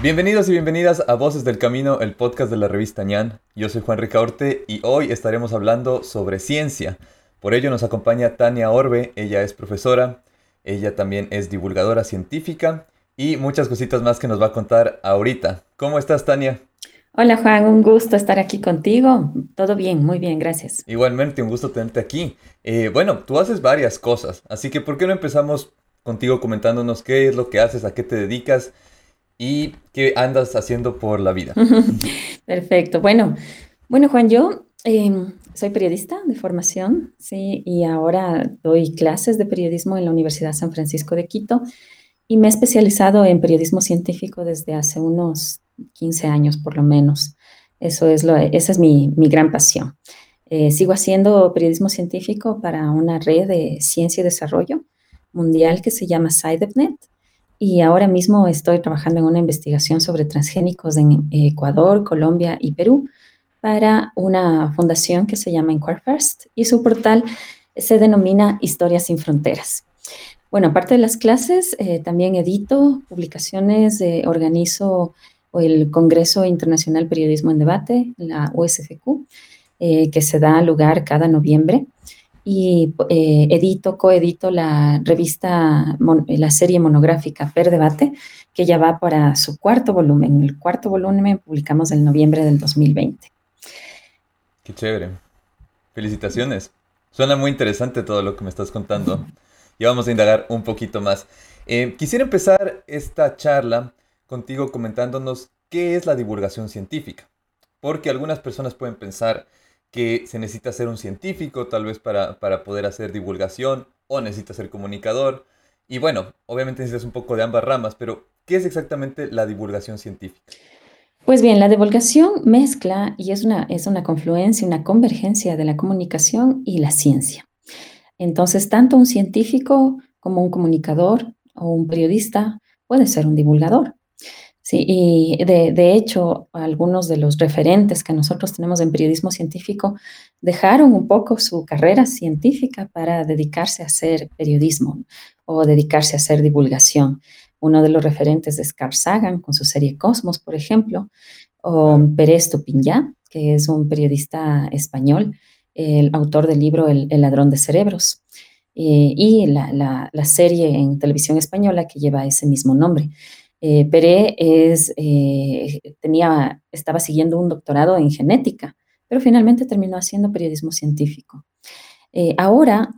Bienvenidos y bienvenidas a Voces del Camino, el podcast de la revista ñan. Yo soy Juan Ricaurte y hoy estaremos hablando sobre ciencia. Por ello nos acompaña Tania Orbe, ella es profesora, ella también es divulgadora científica y muchas cositas más que nos va a contar ahorita. ¿Cómo estás, Tania? Hola Juan, un gusto estar aquí contigo. Todo bien, muy bien, gracias. Igualmente, un gusto tenerte aquí. Eh, bueno, tú haces varias cosas, así que ¿por qué no empezamos contigo comentándonos qué es lo que haces, a qué te dedicas y qué andas haciendo por la vida. Perfecto. Bueno, bueno Juan, yo em, soy periodista de formación, sí, y ahora doy clases de periodismo en la Universidad San Francisco de Quito y me he especializado en periodismo científico desde hace unos 15 años por lo menos. Eso es lo, esa es mi, mi gran pasión. Eh, sigo haciendo periodismo científico para una red de ciencia y desarrollo mundial que se llama SciDevNet y ahora mismo estoy trabajando en una investigación sobre transgénicos en Ecuador, Colombia y Perú para una fundación que se llama Inquire First y su portal se denomina Historias sin Fronteras. Bueno, aparte de las clases, eh, también edito publicaciones, organizo el Congreso Internacional Periodismo en Debate, la USFQ, eh, que se da lugar cada noviembre y eh, edito, coedito la revista, la serie monográfica Per Debate, que ya va para su cuarto volumen. El cuarto volumen publicamos en noviembre del 2020. Qué chévere. Felicitaciones. Suena muy interesante todo lo que me estás contando. Y vamos a indagar un poquito más. Eh, quisiera empezar esta charla contigo comentándonos qué es la divulgación científica. Porque algunas personas pueden pensar que se necesita ser un científico tal vez para, para poder hacer divulgación o necesita ser comunicador. Y bueno, obviamente necesitas un poco de ambas ramas, pero ¿qué es exactamente la divulgación científica? Pues bien, la divulgación mezcla y es una, es una confluencia, una convergencia de la comunicación y la ciencia. Entonces, tanto un científico como un comunicador o un periodista puede ser un divulgador. Sí, y de, hecho, algunos de los referentes que nosotros tenemos en periodismo científico dejaron un poco su carrera científica para dedicarse a hacer periodismo o dedicarse a hacer divulgación. Uno de los referentes es Carl Sagan con su serie Cosmos, por ejemplo, o Pérez Tupinyá, que es un periodista español, el autor del libro El, ladrón de cerebros, eh, y la serie en televisión española que lleva ese mismo nombre. Eh, Peré es, eh, tenía, estaba siguiendo un doctorado en genética, pero finalmente terminó haciendo periodismo científico. Eh, ahora,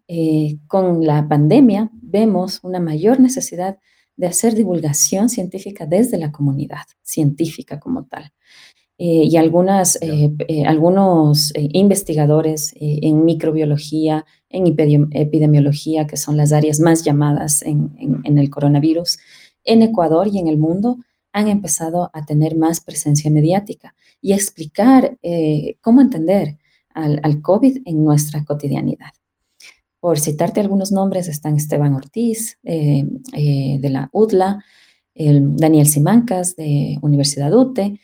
con la pandemia, vemos una mayor necesidad de hacer divulgación científica desde la comunidad científica como tal. y algunas, algunos investigadores en microbiología, en epidemiología, que son las áreas más llamadas en el coronavirus, en Ecuador y en el mundo han empezado a tener más presencia mediática y explicar eh, cómo entender al, COVID en nuestra cotidianidad. Por citarte algunos nombres, están Esteban Ortiz eh, eh, de la UDLA, Daniel Simancas de Universidad UTE,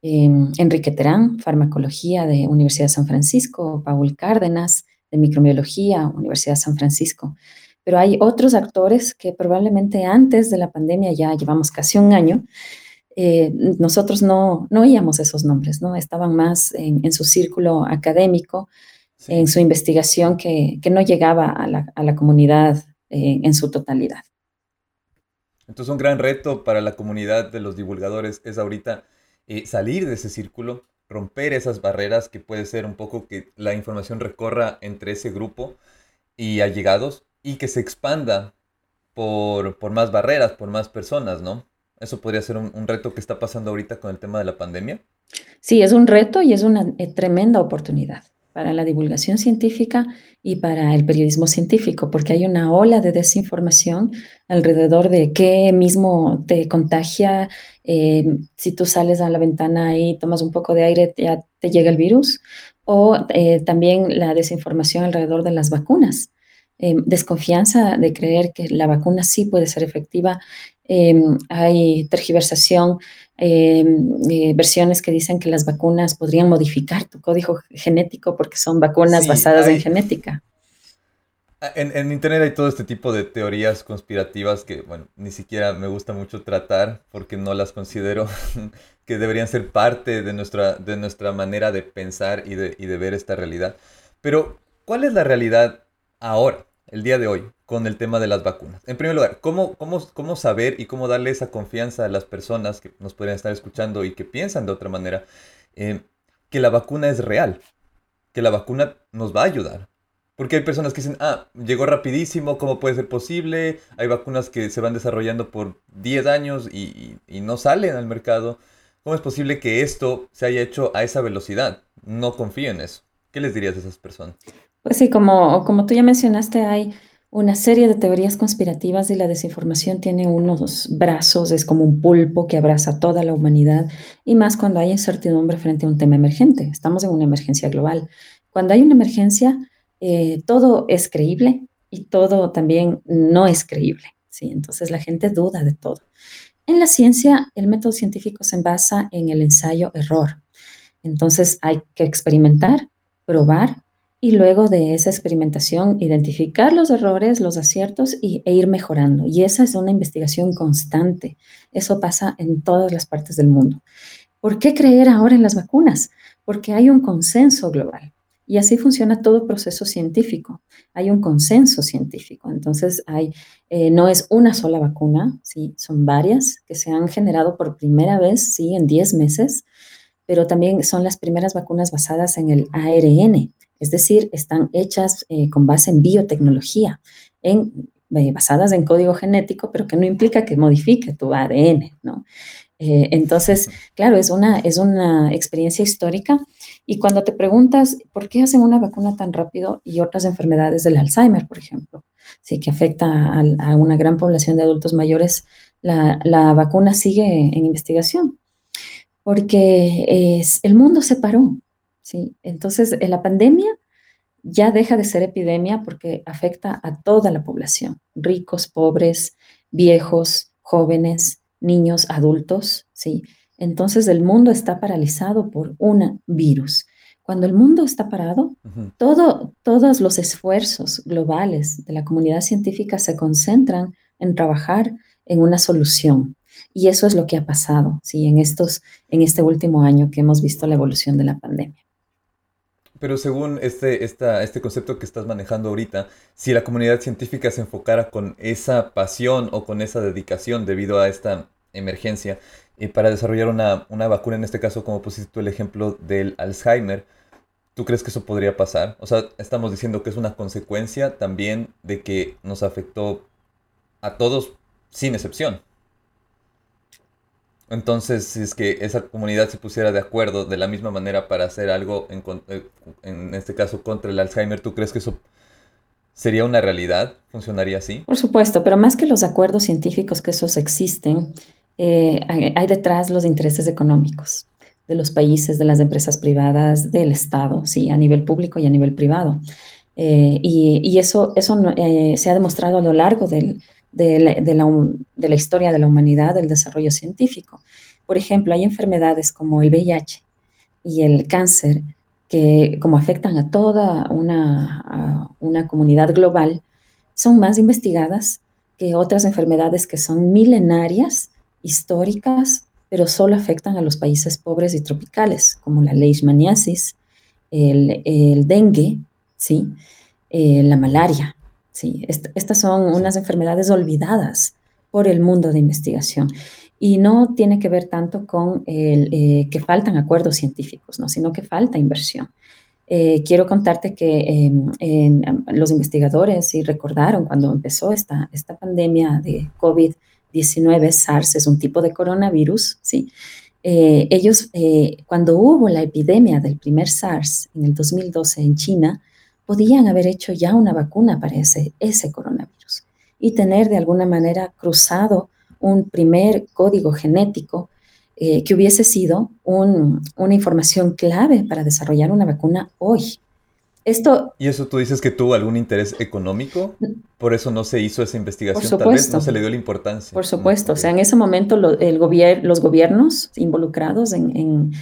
Enrique Terán, Farmacología de Universidad San Francisco, Paul Cárdenas de Microbiología, Universidad San Francisco pero hay otros actores que probablemente antes de la pandemia, ya llevamos casi un año, eh, nosotros no, no oíamos esos nombres, ¿no? Estaban más en, su círculo académico, en su investigación que, que no llegaba a la, a la comunidad eh, en su totalidad. Entonces un gran reto para la comunidad de los divulgadores es ahorita eh, salir de ese círculo, romper esas barreras que puede ser un poco que la información recorra entre ese grupo y allegados y que se expanda por, por, más barreras, por más personas, ¿no? Eso podría ser un, reto que está pasando ahorita con el tema de la pandemia. Sí, es un reto y es una eh, tremenda oportunidad para la divulgación científica y para el periodismo científico, porque hay una ola de desinformación alrededor de qué mismo te contagia. Eh, si tú sales a la ventana y tomas un poco de aire, ya te llega el virus. O eh, también la desinformación alrededor de las vacunas. Em, desconfianza de creer que la vacuna sí puede ser efectiva. Em, hay tergiversación, em, eh, versiones que dicen que las vacunas podrían modificar tu código genético porque son vacunas basadas en genética. Ah, en, Internet hay todo este tipo de teorías conspirativas que, bueno, ni siquiera me gusta mucho tratar porque no las considero que deberían ser parte de nuestra, de nuestra manera de pensar y de, y de ver esta realidad. Pero, ¿cuál es la realidad ahora, el día de hoy, con el tema de las vacunas? En primer lugar, ¿cómo, cómo, cómo saber y cómo darle esa confianza a las personas que nos podrían estar escuchando y que piensan de otra manera eh, que la vacuna es real? Que la vacuna nos va a ayudar porque hay personas que dicen, ah, llegó rapidísimo, ¿cómo puede ser posible? Hay vacunas que se van desarrollando por 10 años y, no salen al mercado. ¿Cómo es posible que esto se haya hecho a esa velocidad? No confío en eso. ¿Qué les dirías a esas personas? Pues sí, como, como tú ya mencionaste, hay una serie de teorías conspirativas y la desinformación tiene unos brazos, es como un pulpo que abraza a toda la humanidad y más cuando hay incertidumbre frente a un tema emergente. Estamos en una emergencia global. Cuando hay una emergencia, eh, todo es creíble y todo también no es creíble. ¿sí? Entonces la gente duda de todo. En la ciencia, el método científico se basa en el ensayo-error. Entonces hay que experimentar, probar y luego de esa experimentación identificar los errores, los aciertos y, e ir mejorando. Y esa es una investigación constante. Eso pasa en todas las partes del mundo. ¿Por qué creer ahora en las vacunas? Porque hay un consenso global. Y así funciona todo proceso científico. Hay un consenso científico. Entonces, hay, eh, no es una sola vacuna, ¿sí? son varias que se han generado por primera vez ¿sí? en 10 meses, pero también son las primeras vacunas basadas en el ARN, es decir, están hechas eh, con base en biotecnología, en, eh, basadas en código genético, pero que no implica que modifique tu ADN. ¿no? entonces, claro, es una, es una experiencia histórica y cuando te preguntas por qué hacen una vacuna tan rápido y otras enfermedades del Alzheimer, por ejemplo, sí que afecta a, una gran población de adultos mayores, la, vacuna sigue en investigación, porque es, el mundo se paró. ¿Sí? Entonces, en la pandemia ya deja de ser epidemia porque afecta a toda la población, ricos, pobres, viejos, jóvenes, niños, adultos, ¿sí? Entonces el mundo está paralizado por un virus. Cuando el mundo está parado, todo, todos los esfuerzos globales de la comunidad científica se concentran en trabajar en una solución. Y eso es lo que ha pasado ¿sí? en, estos, en este último año que hemos visto la evolución de la pandemia. Pero según este, este concepto que estás manejando ahorita, si la comunidad científica se enfocara con esa pasión o con esa dedicación debido a esta emergencia, y para desarrollar una, vacuna, en este caso, como pusiste tú el ejemplo del Alzheimer, ¿tú crees que eso podría pasar? O sea, estamos diciendo que es una consecuencia también de que nos afectó a todos sin excepción. Entonces, si es que esa comunidad se pusiera de acuerdo de la misma manera para hacer algo, en, eh, en este caso, contra el Alzheimer, ¿tú crees que eso sería una realidad? ¿Funcionaría así? Por supuesto, pero más que los acuerdos científicos que esos existen, eh, hay, detrás los intereses económicos de los países, de las empresas privadas, del Estado, sí, a nivel público y a nivel privado. Eh, y, eso, eso eh, se ha demostrado a lo largo de, la, de, la, historia de la humanidad, del desarrollo científico. Por ejemplo, hay enfermedades como el VIH y el cáncer que, como afectan a toda una, una comunidad global, son más investigadas que otras enfermedades que son milenarias históricas, pero solo afectan a los países pobres y tropicales, como la leishmaniasis, el, el dengue, ¿sí? Eh, la malaria. ¿Sí? estas son unas enfermedades olvidadas por el mundo de investigación. Y no tiene que ver tanto con el, eh, que faltan acuerdos científicos, ¿no? sino que falta inversión. Eh, quiero contarte que em, los investigadores sí recordaron cuando empezó esta, esta pandemia de COVID 19, SARS, es un tipo de coronavirus, ¿sí? Eh, ellos, cuando hubo la epidemia del primer SARS en el 2012 en China, podían haber hecho ya una vacuna para ese, ese coronavirus y tener de alguna manera cruzado un primer código genético eh, que hubiese sido una información clave para desarrollar una vacuna hoy. Esto, ¿Y eso tú dices que tuvo algún interés económico? ¿Por eso no se hizo esa investigación? Tal vez no se le dio la importancia. Por supuesto. O sea, en ese momento el los gobiernos involucrados en,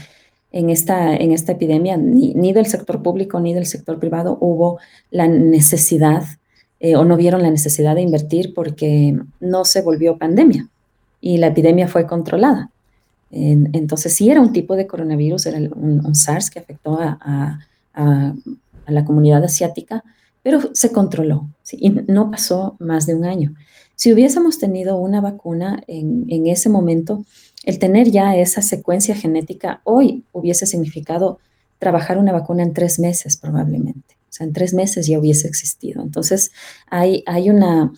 esta, en esta epidemia, ni, del sector público ni del sector privado, hubo la necesidad eh, o no vieron la necesidad de invertir porque no se volvió pandemia y la epidemia fue controlada. entonces sí era un tipo de coronavirus, era un, SARS que afectó a, la comunidad asiática, pero se controló y no pasó más de un año. Si hubiésemos tenido una vacuna en, en ese momento, el tener ya esa secuencia genética hoy hubiese significado trabajar una vacuna en tres meses probablemente. O sea, en tres meses ya hubiese existido. Entonces, hay, una...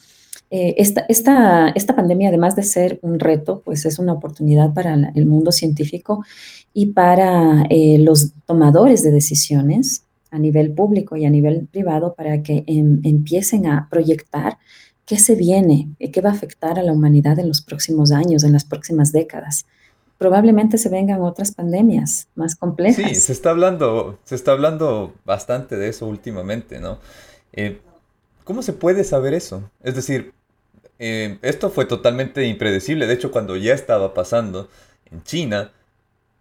Eh, esta, esta, esta, pandemia, además de ser un reto, pues es una oportunidad para el mundo científico y para eh, los tomadores de decisiones a nivel público y a nivel privado para que em, empiecen a proyectar qué se viene, qué va a afectar a la humanidad en los próximos años, en las próximas décadas. Probablemente se vengan otras pandemias más complejas. Sí, se está hablando, se está hablando bastante de eso últimamente, ¿no? Eh, ¿Cómo se puede saber eso? Es decir, eh, esto fue totalmente impredecible. De hecho, cuando ya estaba pasando en China,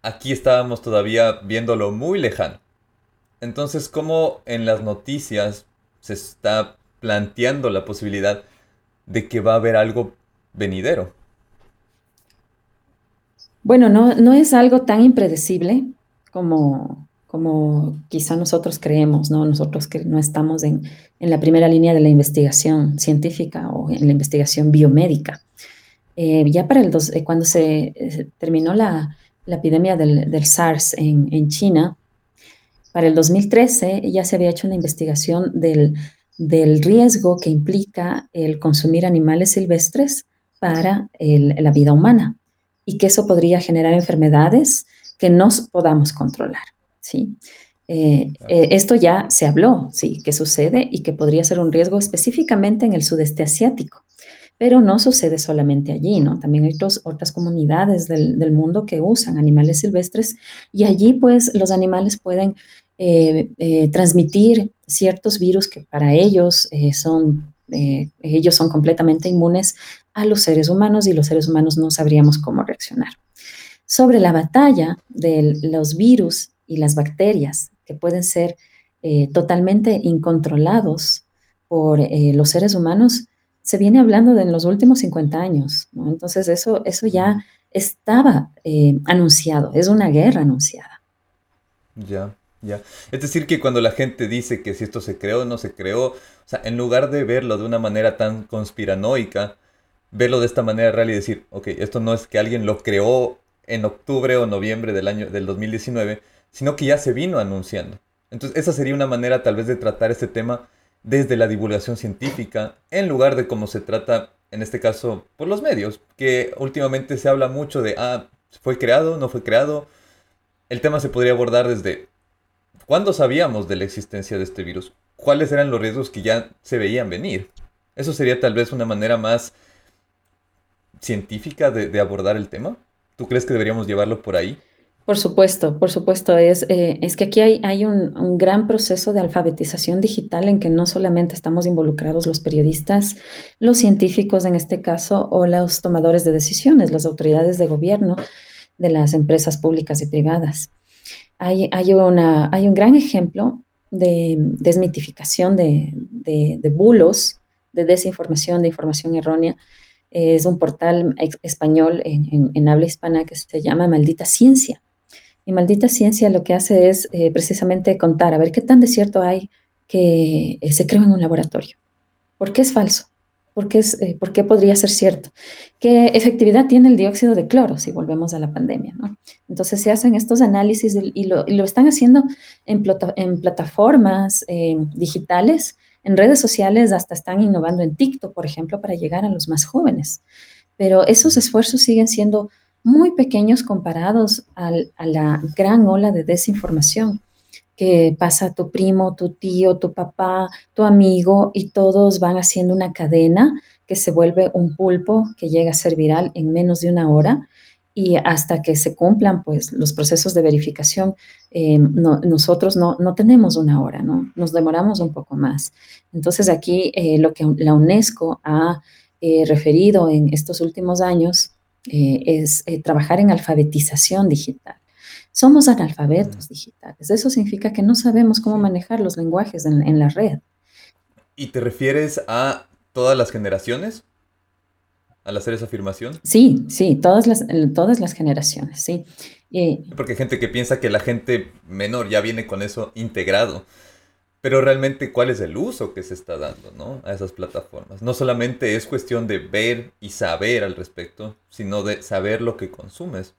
aquí estábamos todavía viéndolo muy lejano. Entonces, ¿cómo en las noticias se está planteando la posibilidad de que va a haber algo venidero. Bueno, no, no es algo tan impredecible como, como quizá nosotros creemos, ¿no? Nosotros que no estamos en, la primera línea de la investigación científica o en la investigación biomédica. Eh, ya para el dos, eh, cuando se eh, terminó la, epidemia del, SARS en, en, China, para el 2013 ya se había hecho una investigación del del riesgo que implica el consumir animales silvestres para la vida humana y que eso podría generar enfermedades que no podamos controlar. ¿sí? Eh, eh, esto ya se habló, sí, que sucede y que podría ser un riesgo específicamente en el sudeste asiático, pero no sucede solamente allí, ¿no? También hay otras comunidades del, del, mundo que usan animales silvestres y allí pues los animales pueden eh, eh, transmitir ciertos virus que para ellos eh, son, ellos son completamente inmunes a los seres humanos y los seres humanos no sabríamos cómo reaccionar. Sobre la batalla de los virus y las bacterias que pueden ser totalmente incontrolados por los seres humanos, se viene hablando de en los últimos 50 años. Entonces eso, eso ya estaba anunciado, es una guerra anunciada. Ya. Es decir, que cuando la gente dice que si esto se creó no se creó, o sea, en lugar de verlo de una manera tan conspiranoica, verlo de esta manera real y decir, ok, esto no es que alguien lo creó en octubre o noviembre del año del 2019, sino que ya se vino anunciando. Entonces, esa sería una manera tal vez de tratar este tema desde la divulgación científica, en lugar de cómo se trata, en este caso, por los medios, que últimamente se habla mucho de, ah, fue creado, no fue creado. El tema se podría abordar desde ¿Cuándo sabíamos de la existencia de este virus? ¿Cuáles eran los riesgos que ya se veían venir? Eso sería tal vez una manera más científica de, abordar el tema. ¿Tú crees que deberíamos llevarlo por ahí? Por supuesto, por supuesto. Es, eh, es que aquí hay, hay un, un, gran proceso de alfabetización digital en que no solamente estamos involucrados los periodistas, los científicos en este caso, o los tomadores de decisiones, las autoridades de gobierno de las empresas públicas y privadas hay, una, hay un gran ejemplo de desmitificación de, bulos, de desinformación, de información errónea. Es un portal español en, habla hispana que se llama Maldita Ciencia. Y Maldita Ciencia lo que hace es eh, precisamente contar, a ver qué tan de cierto hay que eh, se creó en un laboratorio. ¿Por qué es falso? ¿Por qué, es, eh, ¿Por qué podría ser cierto? ¿Qué efectividad tiene el dióxido de cloro si volvemos a la pandemia? Entonces se hacen estos análisis y lo, están haciendo en, plataformas digitales, en redes sociales, hasta están innovando en TikTok, por ejemplo, para llegar a los más jóvenes. Pero esos esfuerzos siguen siendo muy pequeños comparados a la gran ola de desinformación que pasa tu primo, tu tío, tu papá, tu amigo y todos van haciendo una cadena que se vuelve un pulpo que llega a ser viral en menos de una hora y hasta que se cumplan pues los procesos de verificación, eh, nosotros no, no, tenemos una hora, ¿no? Nos demoramos un poco más. Entonces aquí eh, lo que la UNESCO ha eh, referido en estos últimos años es trabajar en alfabetización digital. Somos analfabetos digitales. Eso significa que no sabemos cómo manejar los lenguajes en, la red. ¿Y te refieres a todas las generaciones? al hacer esa afirmación? Sí, sí, todas las, todas las generaciones, sí. Porque hay gente que piensa que la gente menor ya viene con eso integrado. Pero realmente, ¿cuál es el uso que se está dando ¿no? a esas plataformas? No solamente es cuestión de ver y saber al respecto, sino de saber lo que consumes.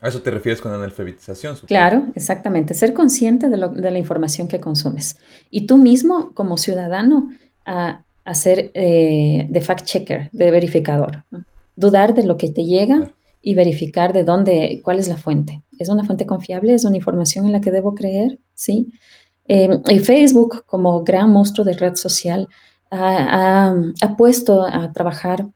¿A eso te refieres con analfabetización? Claro, exactamente. Ser consciente de, la información que consumes. Y tú mismo, como ciudadano, a, ser eh, de fact-checker, de verificador. Dudar de lo que te llega y verificar de dónde, cuál es la fuente. ¿Es una fuente confiable? ¿Es una información en la que debo creer? ¿Sí? Eh, y Facebook, como gran monstruo de red social, ha, puesto a trabajar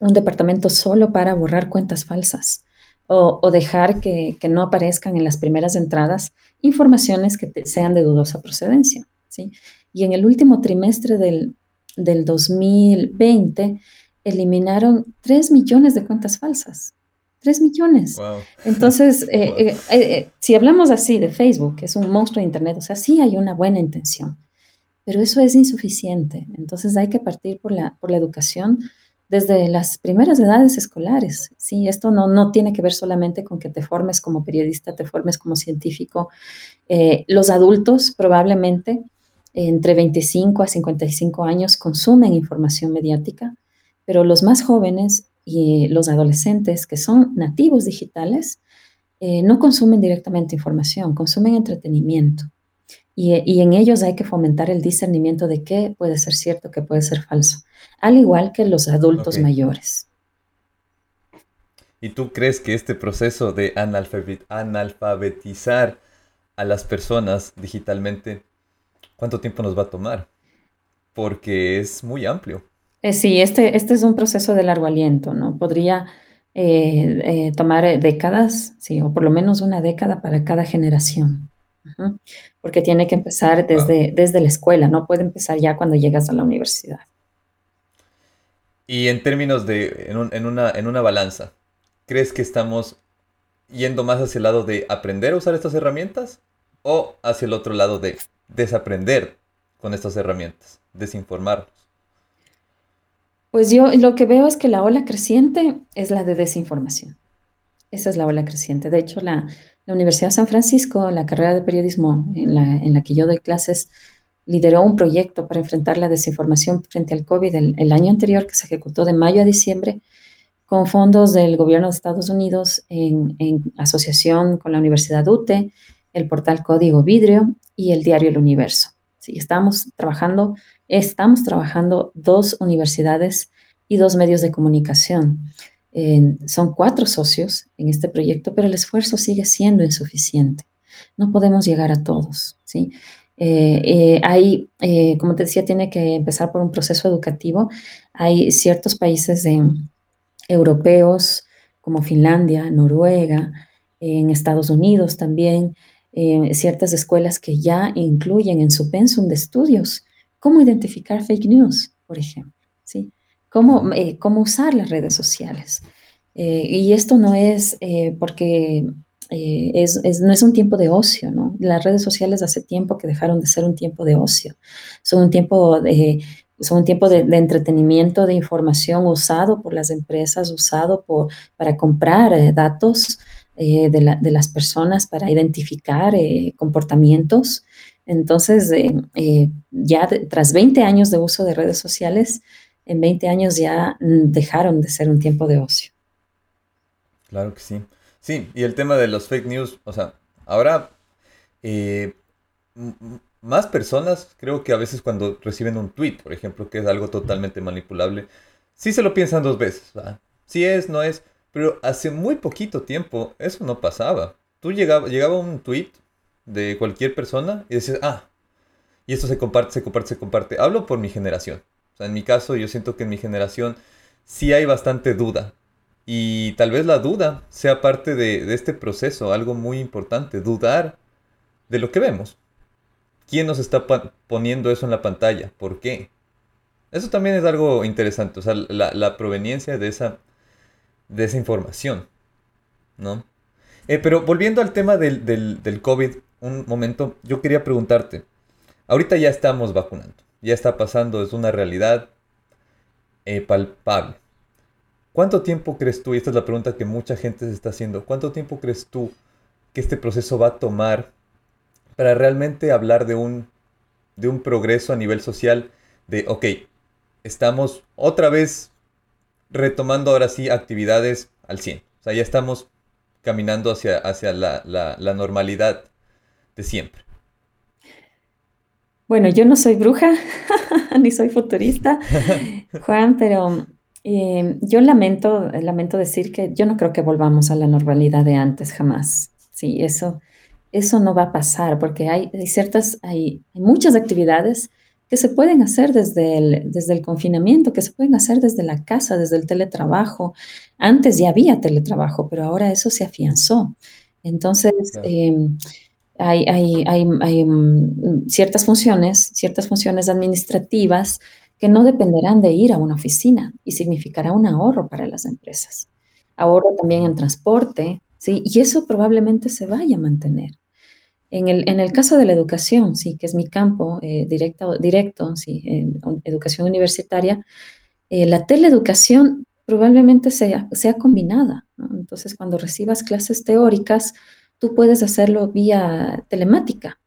un departamento solo para borrar cuentas falsas o, dejar que, no aparezcan en las primeras entradas informaciones que sean de dudosa procedencia. ¿sí? Y en el último trimestre del, del 2020 eliminaron 3 millones de cuentas falsas. 3 millones. Entonces, eh, eh, eh, si hablamos así de Facebook, que es un monstruo de Internet, o sea, sí hay una buena intención, pero eso es insuficiente. Entonces hay que partir por la, por la educación desde las primeras edades escolares. Sí, esto no, no tiene que ver solamente con que te formes como periodista, te formes como científico. los adultos probablemente entre 25 a 55 años consumen información mediática, pero los más jóvenes y los adolescentes que son nativos digitales eh, no consumen directamente información, consumen entretenimiento. Y, en ellos hay que fomentar el discernimiento de qué puede ser cierto, qué puede ser falso, al igual que los adultos mayores. ¿Y tú crees que este proceso de analfabetizar a las personas digitalmente, cuánto tiempo nos va a tomar? Porque es muy amplio. Eh, sí, este, este es un proceso de largo aliento, ¿no? Podría eh, eh, tomar décadas, sí, o por lo menos una década para cada generación. Porque tiene que empezar desde, desde la escuela, no puede empezar ya cuando llegas a la universidad. Y en términos de, en, una, en una balanza, ¿crees que estamos yendo más hacia el lado de aprender a usar estas herramientas o hacia el otro lado de desaprender con estas herramientas, desinformarnos? Pues yo lo que veo es que la ola creciente es la de desinformación. Esa es la ola creciente. De hecho, la, Universidad de San Francisco, la carrera de periodismo en la, que yo doy clases, lideró un proyecto para enfrentar la desinformación frente al COVID el, año anterior, que se ejecutó de mayo a diciembre, con fondos del gobierno de Estados Unidos en, asociación con la Universidad UTE, el portal Código Vidrio y el diario El Universo. Sí, estamos trabajando Estamos trabajando dos universidades y dos medios de comunicación. son cuatro socios en este proyecto, pero el esfuerzo sigue siendo insuficiente. No podemos llegar a todos. ¿sí? Eh, eh, hay, eh, como te decía, tiene que empezar por un proceso educativo. Hay ciertos países europeos como Finlandia, Noruega, en Estados Unidos también, ciertas escuelas que ya incluyen en su pensum de estudios cómo identificar fake news, por ejemplo, ¿sí? Cómo, eh, cómo usar las redes sociales. Eh, y esto no es eh, es, no es un tiempo de ocio, ¿no? Las redes sociales hace tiempo que dejaron de ser un tiempo de ocio. Son un tiempo de, son un tiempo de, entretenimiento, de información usado por las empresas, usado por, para comprar datos de, de, las personas, para identificar comportamientos. Entonces, eh, eh, ya tras 20 años de uso de redes sociales, en 20 años ya mm, dejaron de ser un tiempo de ocio. Claro que sí. Sí, y el tema de los fake news, o sea, ahora eh, más personas, creo que a veces cuando reciben un tweet, por ejemplo, que es algo totalmente manipulable, sí se lo piensan dos veces. Si es, no es, pero hace muy poquito tiempo eso no pasaba. Tú llegaba, llegaba un tweet de cualquier persona y decir, ah, y esto se comparte, se comparte, se comparte. Hablo por mi generación. O sea, en mi caso, yo siento que en mi generación sí hay bastante duda. Y tal vez la duda sea parte de, este proceso, algo muy importante, dudar de lo que vemos. ¿Quién nos está poniendo eso en la pantalla? ¿Por qué? Eso también es algo interesante, o sea, la, proveniencia de esa, de esa información, ¿no? Eh, pero volviendo al tema del, del, COVID, un momento, yo quería preguntarte, ahorita ya estamos vacunando, ya está pasando, es una realidad eh, palpable. ¿Cuánto tiempo crees tú, y esta es la pregunta que mucha gente se está haciendo, cuánto tiempo crees tú que este proceso va a tomar para realmente hablar de un, de un progreso a nivel social? De, ok, estamos otra vez retomando ahora sí actividades al 100. O sea, ya estamos caminando hacia, hacia la, la normalidad de siempre. Bueno, yo no soy bruja, ni soy futurista, Juan, pero eh, yo lamento, lamento decir que yo no creo que volvamos a la normalidad de antes, jamás. Sí, eso, eso no va a pasar, porque hay, ciertas, hay, muchas actividades que se pueden hacer desde el, desde el confinamiento, que se pueden hacer desde la casa, desde el teletrabajo. Antes ya había teletrabajo, pero ahora eso se afianzó. Entonces, em, hay, hay, mm, ciertas funciones, ciertas funciones administrativas que no dependerán de ir a una oficina y significará un ahorro para las empresas. Ahorro también en transporte, ¿sí? Y eso probablemente se vaya a mantener. En el, en el caso de la educación, sí, que es mi campo eh, directo, directo sí, educación universitaria, eh, la teleeducación probablemente sea, sea combinada. Entonces, cuando recibas clases teóricas, tú puedes hacerlo vía telemática.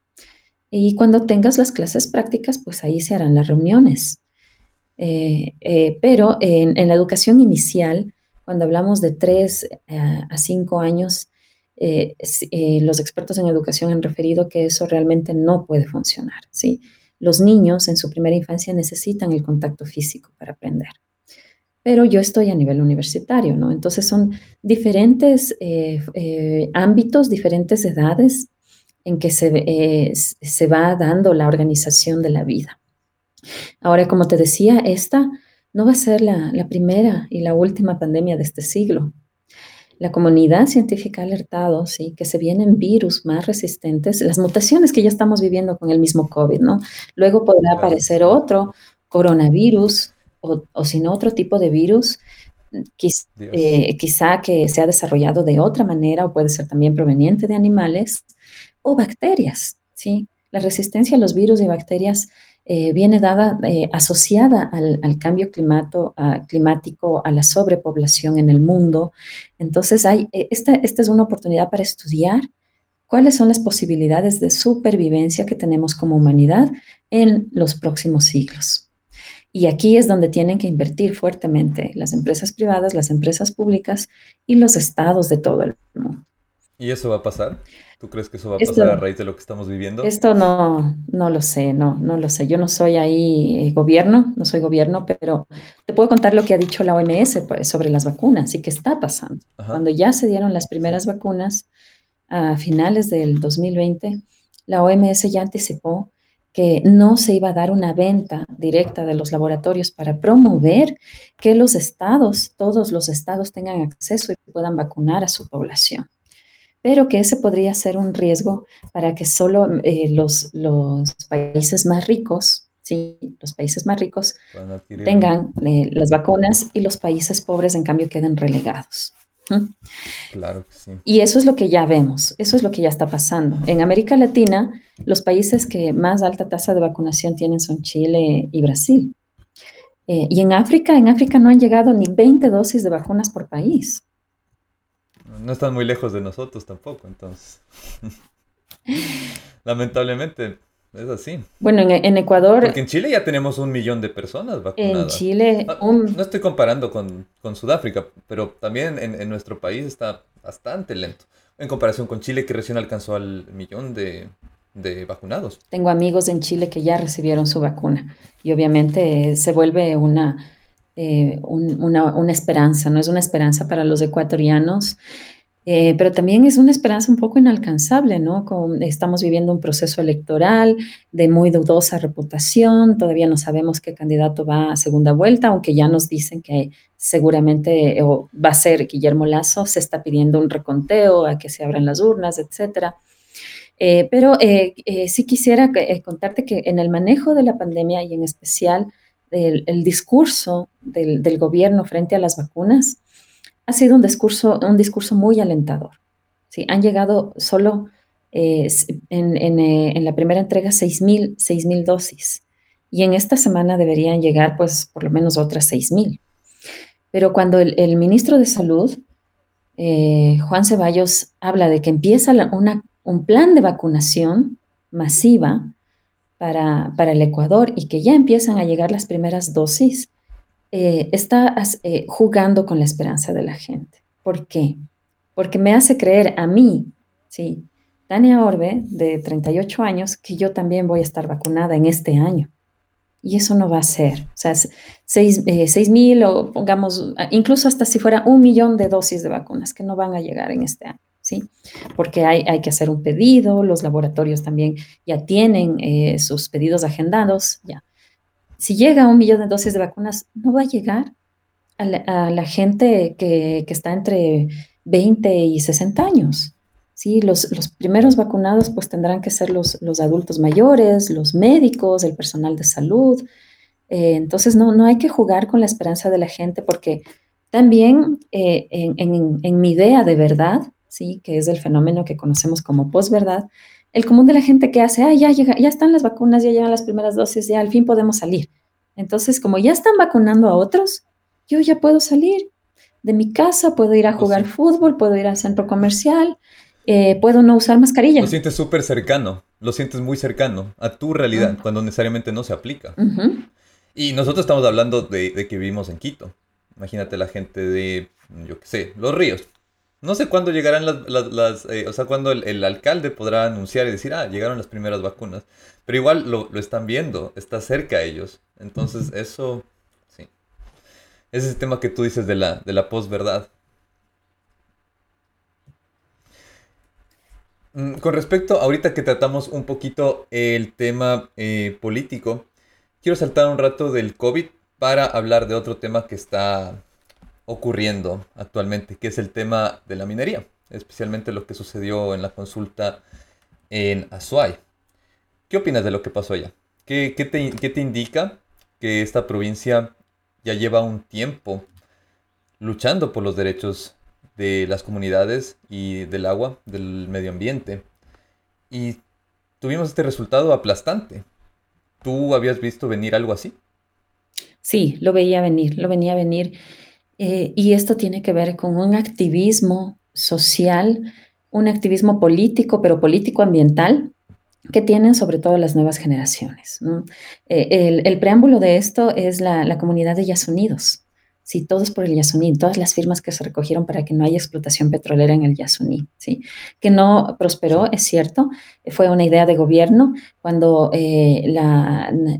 Y cuando tengas las clases prácticas, pues ahí se harán las reuniones. Eh, eh, pero en, la educación inicial, cuando hablamos de 3 eh, a 5 años, los expertos en educación han referido que eso realmente no puede funcionar. ¿sí? Los niños en su primera infancia necesitan el contacto físico para aprender pero yo estoy a nivel universitario, ¿no? Entonces son diferentes eh, eh, ámbitos, diferentes edades en que se, eh, se va dando la organización de la vida. Ahora, como te decía, esta no va a ser la, la primera y la última pandemia de este siglo. La comunidad científica ha alertado, sí, que se vienen virus más resistentes, las mutaciones que ya estamos viviendo con el mismo COVID, ¿no? Luego podrá aparecer otro coronavirus o, si no otro tipo de virus, eh, quizá que se ha desarrollado de otra manera o puede ser también proveniente de animales o bacterias, ¿sí? La resistencia a los virus y bacterias eh, viene dada, eh, asociada al, cambio climato, climático, a la sobrepoblación en el mundo. Entonces, hay, esta, esta es una oportunidad para estudiar cuáles son las posibilidades de supervivencia que tenemos como humanidad en los próximos siglos. Y aquí es donde tienen que invertir fuertemente las empresas privadas, las empresas públicas y los estados de todo el mundo. ¿Y eso va a pasar? ¿Tú crees que eso va a pasar a raíz de lo que estamos viviendo? Esto no, no lo sé, no, no lo sé. Yo no soy ahí eh, gobierno, no soy gobierno, pero te puedo contar lo que ha dicho la OMS sobre las vacunas y qué está pasando. Cuando ya se dieron las primeras vacunas a finales del 2020, la OMS ya anticipó que no se iba a dar una venta directa de los laboratorios para promover que los estados, todos los estados tengan acceso y puedan vacunar a su población. Pero que ese podría ser un riesgo para que solo eh, los, los países más ricos, sí, los países más ricos tengan eh, las vacunas y los países pobres en cambio queden relegados. Claro que sí. Y eso es lo que ya vemos, eso es lo que ya está pasando. En América Latina, los países que más alta tasa de vacunación tienen son Chile y Brasil. Eh, y en África, en África no han llegado ni 20 dosis de vacunas por país. No están muy lejos de nosotros tampoco, entonces. Lamentablemente, es así. Bueno, en, Ecuador... Porque en Chile ya tenemos un millón de personas vacunadas. En Chile... Ah, no, estoy comparando con, Sudáfrica, pero también en, nuestro país está bastante lento. En comparación con Chile, que recién alcanzó al millón de, vacunados. Tengo amigos en Chile que ya recibieron su vacuna. Y obviamente se vuelve una, eh, una, esperanza, ¿no? Es una esperanza para los ecuatorianos eh, pero también es una esperanza un poco inalcanzable, ¿no? estamos viviendo un proceso electoral de muy dudosa reputación, todavía no sabemos qué candidato va a segunda vuelta, aunque ya nos dicen que seguramente va a ser Guillermo Lazo, se está pidiendo un reconteo a que se abran las urnas, etcétera. Eh, pero eh, sí quisiera contarte que en el manejo de la pandemia y en especial el, discurso del gobierno frente a las vacunas, ha sido un discurso, un discurso muy alentador. ¿sí? Han llegado solo eh, en, eh, en, la primera entrega 6.000 dosis. y en esta semana deberían llegar pues por lo menos otras 6.000. Pero cuando el, ministro de Salud, eh, Juan Ceballos, habla de que empieza un plan de vacunación masiva para, el Ecuador y que ya empiezan a llegar las primeras dosis, eh, está eh, jugando con la esperanza de la gente. ¿Por qué? Porque me hace creer a mí, ¿sí? Tania Orbe, de 38 años, que yo también voy a estar vacunada en este año. Y eso no va a ser. O sea, 6 eh, mil o pongamos, incluso hasta si fuera un millón de dosis de vacunas que no van a llegar en este año. ¿Sí? Porque hay, hay que hacer un pedido, los laboratorios también ya tienen eh, sus pedidos agendados, ya. Si llega un millón de dosis de vacunas, no va a llegar a la, gente que, que, está entre 20 y 60 años. Sí, los, primeros vacunados pues tendrán que ser los, adultos mayores, los médicos, el personal de salud. Eh, entonces no, no hay que jugar con la esperanza de la gente porque también eh, en, mi idea de verdad, sí, que es el fenómeno que conocemos como posverdad, el común de la gente que hace, ah, ya, llega, ya están las vacunas, ya llegan las primeras dosis, ya al fin podemos salir. Entonces, como ya están vacunando a otros, yo ya puedo salir de mi casa, puedo ir a pues jugar fútbol, puedo ir al centro comercial, eh, puedo no usar mascarilla. Lo sientes súper cercano, lo sientes muy cercano a tu realidad, cuando necesariamente no se aplica. Y nosotros estamos hablando de, que vivimos en Quito. Imagínate la gente de, yo qué sé, los ríos. No sé cuándo llegarán las, eh, o sea, cuándo el, alcalde podrá anunciar y decir, ah, llegaron las primeras vacunas. Pero igual lo, están viendo, está cerca a ellos. Entonces, eso, sí. Ese es el tema que tú dices de la, de la posverdad. Mm, con respecto, ahorita que tratamos un poquito el tema eh, político, quiero saltar un rato del COVID para hablar de otro tema que está ocurriendo actualmente, que es el tema de la minería, especialmente lo que sucedió en la consulta en Azuay. ¿Qué opinas de lo que pasó allá? ¿Qué, te, qué te indica que esta provincia ya lleva un tiempo luchando por los derechos de las comunidades y del agua, del medio ambiente. Y tuvimos este resultado aplastante. ¿Tú habías visto venir algo así? Sí, lo veía venir, lo venía venir. Eh, y esto tiene que ver con un activismo social, un activismo político, pero político ambiental, que tienen sobre todo las nuevas generaciones. Eh, el, preámbulo de esto es la, la comunidad de Yasunidos. Sí, todos por el Yasuní, todas las firmas que se recogieron para que no haya explotación petrolera en el Yasuní, ¿sí? Que no prosperó, es cierto, fue una idea de gobierno cuando eh,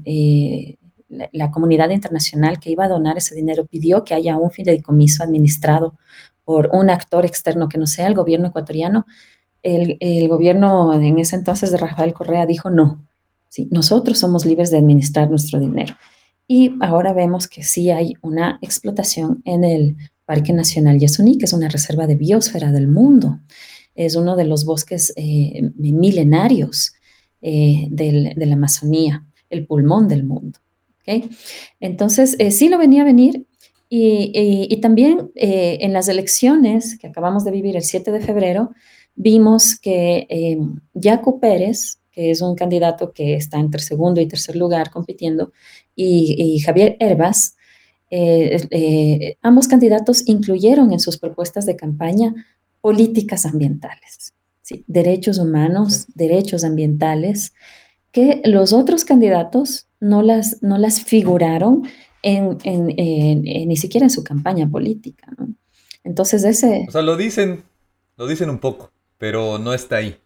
eh, la, comunidad internacional que iba a donar ese dinero pidió que haya un fideicomiso administrado por un actor externo que no sea el gobierno ecuatoriano. El, el gobierno en ese entonces de Rafael Correa dijo no, ¿sí? nosotros somos libres de administrar nuestro dinero. Y ahora vemos que sí hay una explotación en el Parque Nacional Yasuní, que es una reserva de biosfera del mundo. Es uno de los bosques eh, milenarios eh, de la Amazonía, el pulmón del mundo. Entonces, eh, sí lo venía a venir y, también en las elecciones que acabamos de vivir el 7 de febrero, vimos que Yacu Pérez, que es un candidato que está entre segundo y tercer lugar compitiendo, y, Javier Herbas, eh, eh, ambos candidatos incluyeron en sus propuestas de campaña políticas ambientales, derechos humanos, derechos ambientales, que los otros candidatos no las, no las figuraron en, ni siquiera en su campaña política. Entonces ese... O sea, lo dicen, lo dicen un poco, pero no está ahí.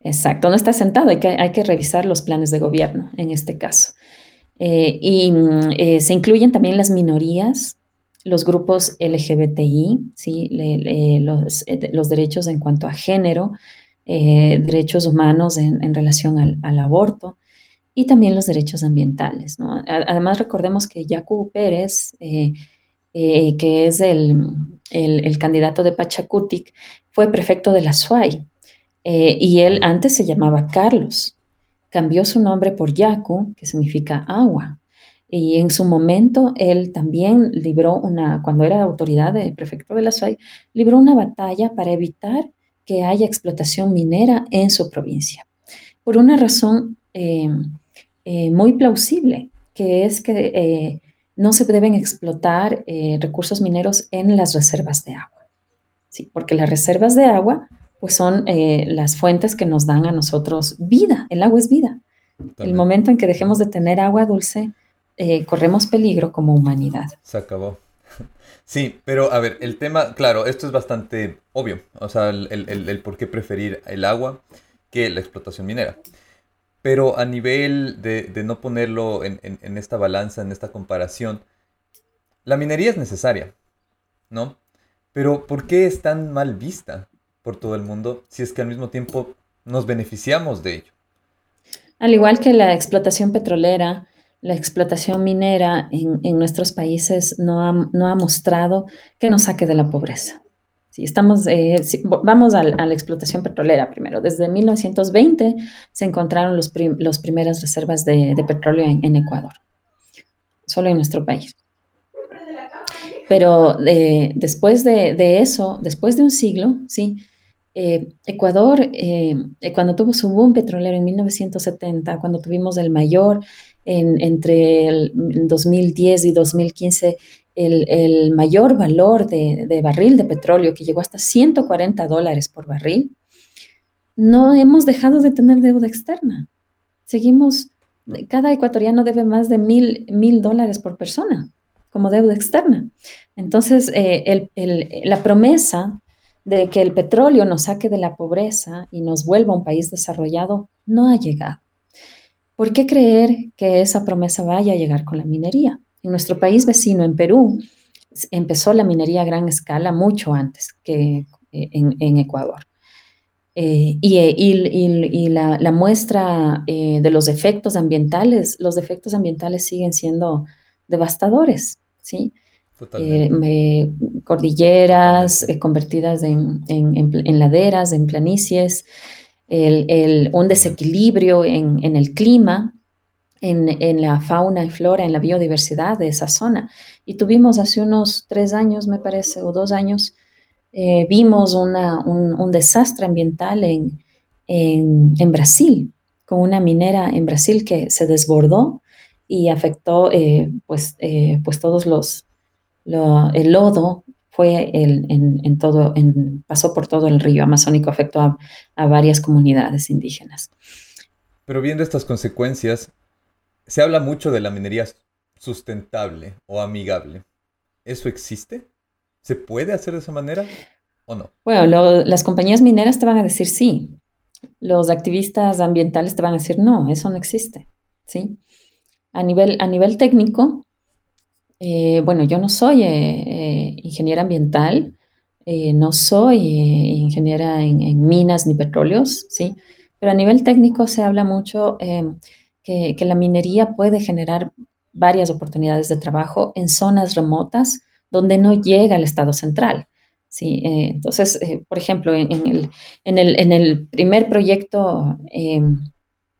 Exacto, no está sentado, hay que, hay que revisar los planes de gobierno en este caso. Eh, y eh, se incluyen también las minorías, los grupos LGBTI, ¿sí? Eh, los, derechos en cuanto a género, derechos humanos en, relación al, aborto y también los derechos ambientales. Además, recordemos que Yacu Pérez, que es el, el, candidato de Pachacutic, fue prefecto de la SUAY y él antes se llamaba Carlos cambió su nombre por Yaku, que significa agua. Y en su momento él también libró una, cuando era autoridad de prefecto de la SUAY, libró una batalla para evitar que haya explotación minera en su provincia. Por una razón eh, eh, muy plausible, que es que eh, no se deben explotar recursos mineros en las reservas de agua. Sí, porque las reservas de agua pues son las fuentes que nos dan a nosotros vida. El agua es vida. El momento en que dejemos de tener agua dulce, corremos peligro como humanidad. Se acabó. Sí, pero a ver, el tema, claro, esto es bastante obvio, o sea, el, por qué preferir el agua que la explotación minera. Pero a nivel de, no ponerlo en, esta balanza, en esta comparación, la minería es necesaria, ¿no? Pero ¿por qué es tan mal vista por todo el mundo si es que al mismo tiempo nos beneficiamos de ello? Al igual que la explotación petrolera, la explotación minera en, nuestros países no ha, mostrado que nos saque de la pobreza. Si estamos, eh, vamos a, la explotación petrolera primero. Desde 1920 se encontraron las los primeras reservas de, petróleo en, Ecuador, solo en nuestro país. Pero eh, después de, eso, después de un siglo, sí, eh, Ecuador, cuando tuvo su boom petrolero en 1970, cuando tuvimos el mayor entre el 2010 y 2015 el, mayor valor de, barril de petróleo, que llegó hasta 140 dólares por barril, no hemos dejado de tener deuda externa. Seguimos, cada ecuatoriano debe más de mil, mil dólares por persona como deuda externa. Entonces, eh, la promesa de que el petróleo nos saque de la pobreza y nos vuelva un país desarrollado no ha llegado. ¿Por qué creer que esa promesa vaya a llegar con la minería? En nuestro país vecino, en Perú, empezó la minería a gran escala mucho antes que eh, en, Ecuador. Eh, y, la, muestra eh, de los efectos ambientales, los efectos ambientales siguen siendo devastadores, ¿sí? cordilleras convertidas en, laderas, en planicies, un desequilibrio en, el clima, en, la fauna y flora, en la biodiversidad de esa zona. Y tuvimos hace unos tres años, me parece, o dos años, eh, vimos un, desastre ambiental en, Brasil, con una minera en Brasil que se desbordó y afectó eh, pues, eh, pues todos los, el lodo fue en, todo, pasó por todo el río amazónico, afectó a, varias comunidades indígenas. Pero viendo estas consecuencias, se habla mucho de la minería sustentable o amigable. ¿Eso existe? ¿Se puede hacer de esa manera o no? Bueno, las compañías mineras te van a decir sí. Los activistas ambientales te van a decir no, eso no existe. ¿sí? A, nivel, a nivel técnico, eh, bueno, yo no soy eh, eh, ingeniera ambiental, no soy ingeniera en, minas ni petróleos, ¿sí? Pero a nivel técnico se habla mucho que, la minería puede generar varias oportunidades de trabajo en zonas remotas donde no llega el Estado central. Sí, entonces, por ejemplo, en, el, en, el, primer proyecto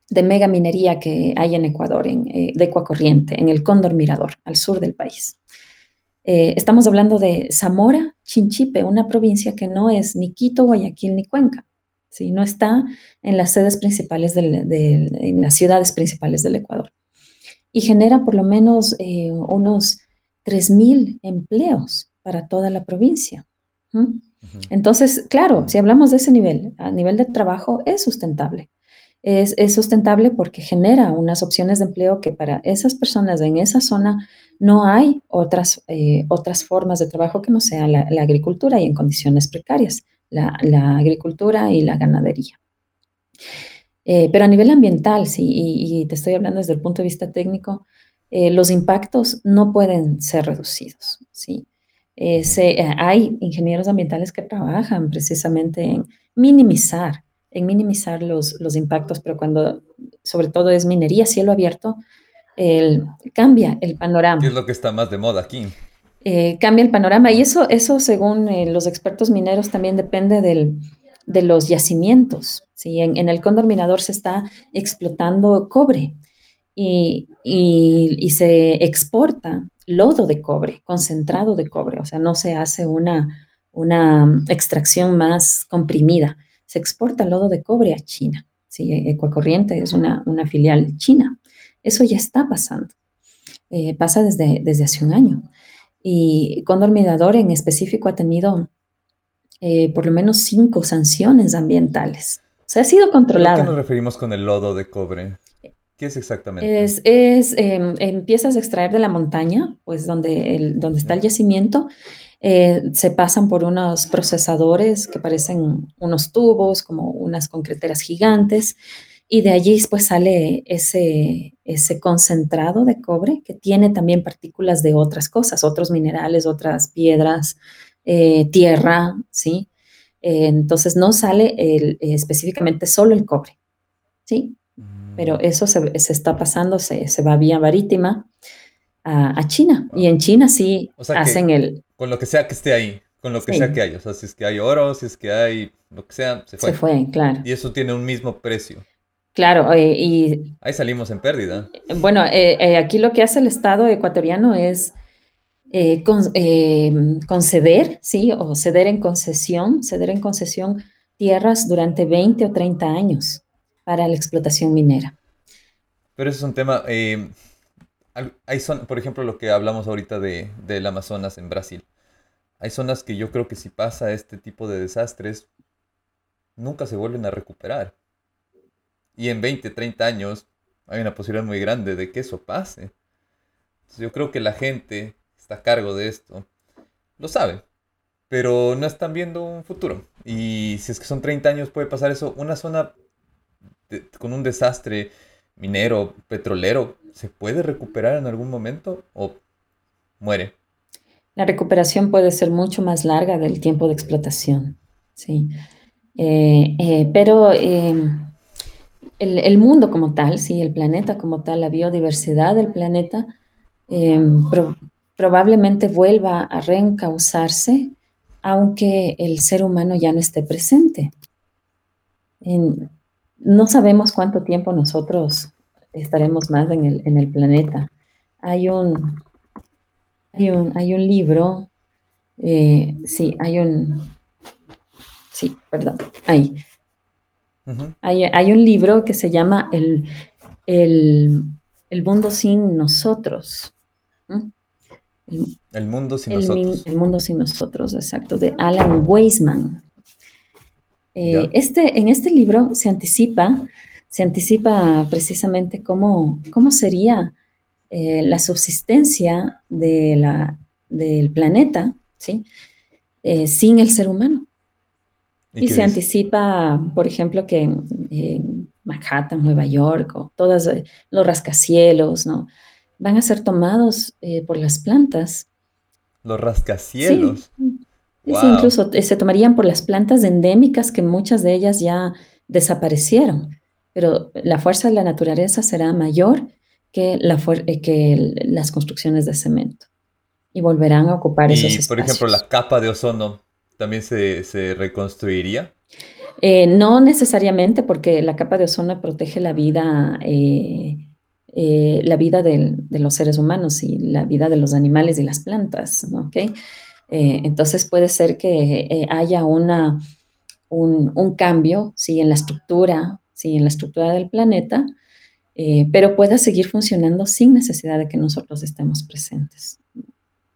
de mega minería que hay en Ecuador, en, eh, de Ecuacorriente, en el Cóndor Mirador, al sur del país. Eh, estamos hablando de Zamora, Chinchipe, una provincia que no es ni Quito, Guayaquil ni Cuenca. ¿sí? No está en las sedes principales, del, de, en las ciudades principales del Ecuador. Y genera por lo menos eh, unos 3.000 empleos para toda la provincia. Entonces, claro, si hablamos de ese nivel, a nivel de trabajo, es sustentable es, sustentable porque genera unas opciones de empleo que para esas personas en esa zona no hay otras, eh, otras formas de trabajo que no sea la, agricultura y en condiciones precarias, la, agricultura y la ganadería. Eh, pero a nivel ambiental, y, te estoy hablando desde el punto de vista técnico, eh, los impactos no pueden ser reducidos. ¿sí? hay ingenieros ambientales que trabajan precisamente en minimizar en minimizar los, los impactos, pero cuando sobre todo es minería, cielo abierto, el, cambia el panorama. ¿Qué es lo que está más de moda aquí? Eh, cambia el panorama y eso, eso según eh, los expertos mineros, también depende del, de los yacimientos. ¿sí? En, el cóndor minador se está explotando cobre y, y, y, se exporta lodo de cobre, concentrado de cobre, o sea, no se hace una, una extracción más comprimida se exporta lodo de cobre a China. ¿sí? Ecuacorriente es una, una filial china. Eso ya está pasando. eh, pasa desde, desde hace un año. Y Cóndor Mirador en específico ha tenido eh, por lo menos cinco sanciones ambientales. O sea, ha sido controlado. ¿A qué nos referimos con el lodo de cobre? ¿Qué es exactamente? Es, es em, empiezas a extraer de la montaña, pues donde, el, donde está el yacimiento, eh, se pasan por unos procesadores que parecen unos tubos, como unas concreteras gigantes, y de allí pues sale ese, ese concentrado de cobre que tiene también partículas de otras cosas, otros minerales, otras piedras, eh, tierra, ¿sí? Eh, entonces no sale específicamente solo el cobre, ¿sí? Pero mm. eso se, está pasando, se, se, va vía marítima a, China. Y en China sí hacen el... Con lo que sea que esté ahí, con lo que sea que haya. O sea, si es que hay oro, si es que hay lo que sea, se fue. Se fue, claro. Y eso tiene un mismo precio. Claro, eh, y... Ahí salimos en pérdida. Bueno, aquí lo que hace el Estado ecuatoriano es eh, eh, conceder, ¿sí? O ceder en concesión, ceder en concesión tierras durante 20 o 30 años para la explotación minera. Pero eso es un tema, eh, hay son, por ejemplo, lo que hablamos ahorita de, del Amazonas en Brasil. Hay zonas que yo creo que si pasa este tipo de desastres, nunca se vuelven a recuperar. Y en 20, 30 años hay una posibilidad muy grande de que eso pase. yo creo que la gente está a cargo de esto, lo sabe, pero no están viendo un futuro. Y si es que son 30 años puede pasar eso, una zona con un desastre minero, petrolero, ¿se puede recuperar en algún momento o muere? La recuperación puede ser mucho más larga del tiempo de explotación, sí. Eh, eh, pero em, el, mundo como tal, sí, el planeta como tal, la biodiversidad del planeta, em, probablemente vuelva a reencauzarse, aunque el ser humano ya no esté presente. no sabemos cuánto tiempo nosotros estaremos más en el, planeta. Hay un, hay un, hay un libro, eh, sí, hay un, sí, perdón, hay, hay, un libro que se llama El, el, mundo sin nosotros. El, mundo sin nosotros. El mundo sin nosotros, exacto, de Alan Weisman. Eh, este, en este libro se anticipa, se anticipa precisamente cómo, cómo sería eh, la subsistencia de la, del planeta ¿sí? Eh, sin el ser humano. Y, se anticipa, por ejemplo, que en Manhattan, Nueva York, o todos los rascacielos, ¿no? van a ser tomados eh, por las plantas. Los rascacielos. Sí. incluso eh, se tomarían por las plantas endémicas que muchas de ellas ya desaparecieron, pero la fuerza de la naturaleza será mayor que, la eh, que las construcciones de cemento y volverán a ocupar esos espacios. por ejemplo, la capa de ozono también se, se reconstruiría. no necesariamente porque la capa de ozono protege la vida eh, la vida de los seres humanos y la vida de los animales y las plantas, ¿okay? Eh, entonces puede ser que eh, haya una, un, cambio, ¿sí? En la estructura, ¿sí? En la estructura del planeta, pero pueda seguir funcionando sin necesidad de que nosotros estemos presentes.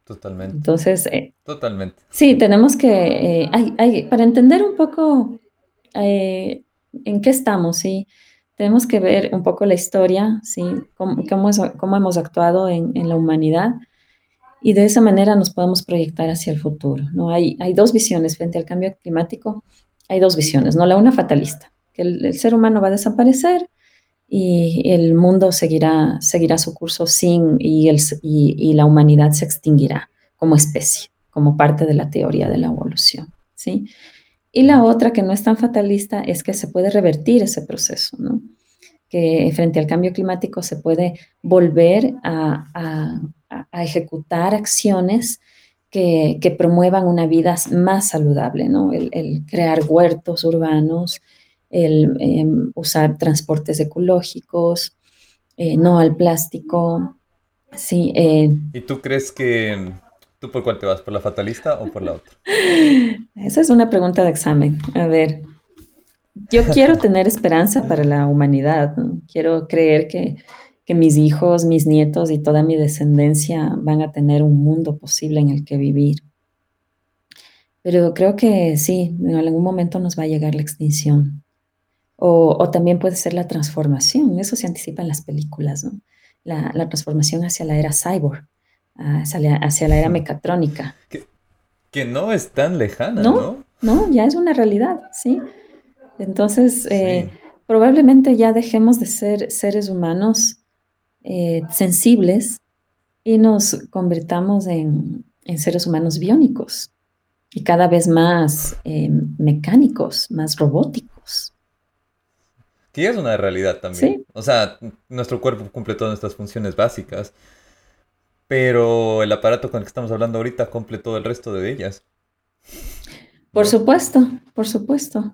Totalmente. Entonces, totalmente. Sí, tenemos que, hay, para entender un poco en qué estamos, ¿sí? tenemos que ver un poco la historia, ¿sí? cómo, cómo, hemos actuado en, la humanidad y de esa manera nos podemos proyectar hacia el futuro. ¿no? Hay, hay dos visiones frente al cambio climático, hay dos visiones, ¿no? la una fatalista, que el, ser humano va a desaparecer y el mundo seguirá, seguirá su curso sin y, la humanidad se extinguirá como especie, como parte de la teoría de la evolución. ¿sí? Y la otra, que no es tan fatalista, es que se puede revertir ese proceso, ¿no? que frente al cambio climático se puede volver a, ejecutar acciones que, promuevan una vida más saludable, ¿no? el, crear huertos urbanos, el em, usar transportes ecológicos, eh, no al plástico. Sí, eh. ¿Y tú crees que ¿Tú por cuál te vas? ¿Por la fatalista o por la otra? Esa es una pregunta de examen. A ver, yo quiero tener esperanza para la humanidad. Quiero creer que, que mis hijos, mis nietos y toda mi descendencia van a tener un mundo posible en el que vivir. Pero creo que sí, en algún momento nos va a llegar la extinción. O, también puede ser la transformación, eso se anticipa en las películas, ¿no? La, transformación hacia la era cyborg, hacia la, hacia la era mecatrónica. Que, no es tan lejana, ¿no? No, ya es una realidad, sí. Entonces, eh, probablemente ya dejemos de ser seres humanos eh, sensibles y nos convirtamos en, en seres humanos biónicos y cada vez más eh, mecánicos, más robóticos. Que es una realidad también. O sea, nuestro cuerpo cumple todas nuestras funciones básicas, pero el aparato con el que estamos hablando ahorita cumple todo el resto de ellas. Por supuesto, por supuesto.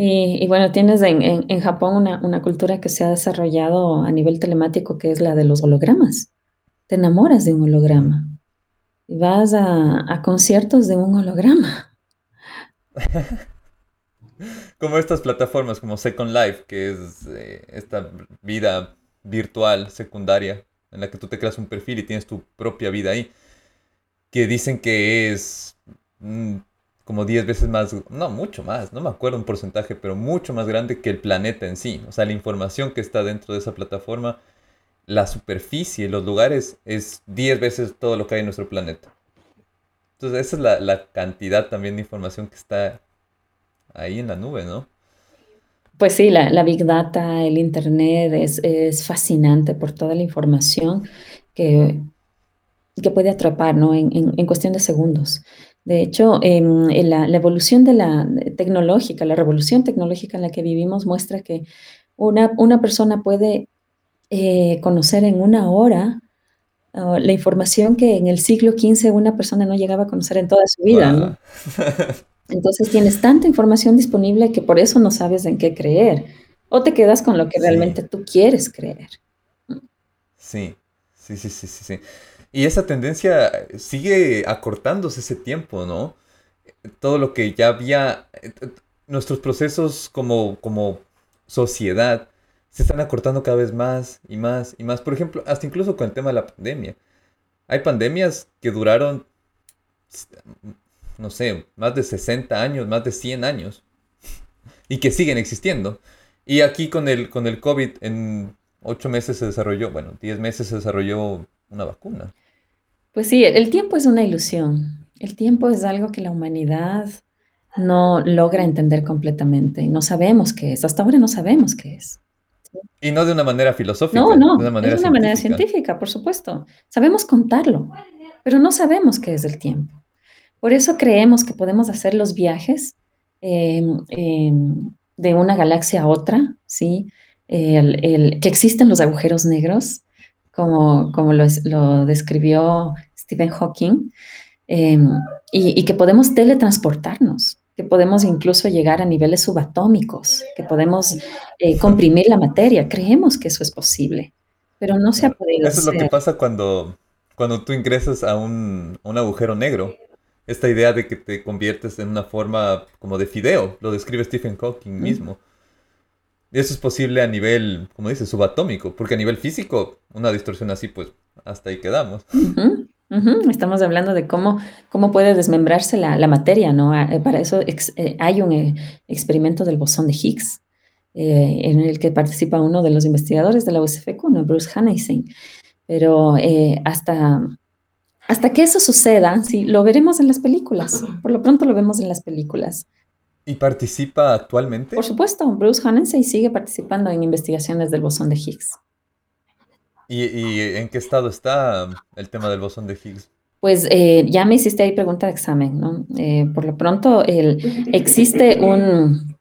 Y, bueno, tienes en, en, Japón una, una, cultura que se ha desarrollado a nivel telemático, que es la de los hologramas. Te enamoras de un holograma vas a, conciertos de un holograma. como estas plataformas como Second Life, que es eh, esta vida virtual secundaria en la que tú te creas un perfil y tienes tu propia vida ahí, que dicen que es mm, como 10 veces más, no, mucho más, no me acuerdo un porcentaje, pero mucho más grande que el planeta en sí. O sea, la información que está dentro de esa plataforma la superficie, los lugares, es 10 veces todo lo que hay en nuestro planeta. Entonces, esa es la, cantidad también de información que está ahí en la nube, ¿no? Pues sí, la, Big Data, el Internet es, fascinante por toda la información que, que puede atrapar ¿no? en, cuestión de segundos. De hecho, em, la, evolución de la tecnológica, la revolución tecnológica en la que vivimos muestra que una, una persona puede eh, conocer en una hora la información que en el siglo XV una persona no llegaba a conocer en toda su vida. Entonces tienes tanta información disponible que por eso no sabes en qué creer. O te quedas con lo que realmente tú quieres creer. Sí, sí, sí, sí, sí, sí. Y esa tendencia sigue acortándose ese tiempo, ¿no? Todo lo que ya había, eh, nuestros procesos como, como sociedad se están acortando cada vez más y más y más. Por ejemplo, hasta incluso con el tema de la pandemia. Hay pandemias que duraron, no sé, más de 60 años, más de 100 años. Y que siguen existiendo. Y aquí con el, con el COVID, en 8 meses se desarrolló, bueno, 10 meses se desarrolló una vacuna. Pues sí, el tiempo es una ilusión. El tiempo es algo que la humanidad no logra entender completamente. No sabemos qué es. Hasta ahora no sabemos qué es. Y no de una manera filosófica. No, no, de una manera es una manera científica, por supuesto. Sabemos contarlo, pero no sabemos qué es el tiempo. Por eso creemos que podemos hacer los viajes em, em, de una galaxia a otra, ¿sí? El, que existen los agujeros negros, como, como lo, lo describió Stephen Hawking, em, y, y, que podemos teletransportarnos que podemos incluso llegar a niveles subatómicos, que podemos eh, comprimir la materia. Creemos que eso es posible, pero no se ha podido. Eso es lo que pasa cuando, cuando tú ingresas a un, agujero negro. Esta idea de que te conviertes en una forma como de fideo, lo describe Stephen Hawking mismo. Y eso es posible a nivel, como dices, subatómico, porque a nivel físico, una distorsión así, pues hasta ahí quedamos. Estamos hablando de cómo, cómo puede desmembrarse la, materia, ¿no? Ah, eh, para eso eh, hay un eh, experimento del bosón de Higgs, en el que participa uno de los investigadores de la USFQ, ¿no? Bruce Hanneisen. Pero hasta, hasta que eso suceda, sí, lo veremos en las películas. Por lo pronto lo vemos en las películas. ¿Y participa actualmente? Por supuesto, Bruce Hanneisen sigue participando en investigaciones del bosón de Higgs. ¿Y, en qué estado está el tema del bosón de Higgs? Pues eh, ya me hiciste ahí pregunta de examen, ¿no? Eh, por lo pronto, el, existe un...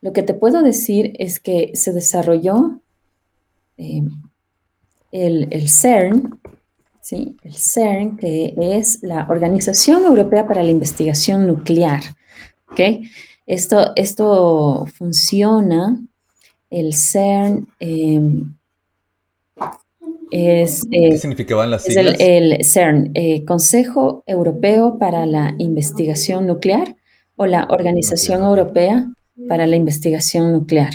Lo que te puedo decir es que se desarrolló eh, el, el, CERN, ¿sí? El CERN, que es la Organización Europea para la Investigación Nuclear, ¿ok? Esto, esto funciona, el CERN es, ¿Qué eh, significaban las siglas? el, CERN, eh, Consejo Europeo para la Investigación Nuclear o la Organización Europea para la Investigación Nuclear.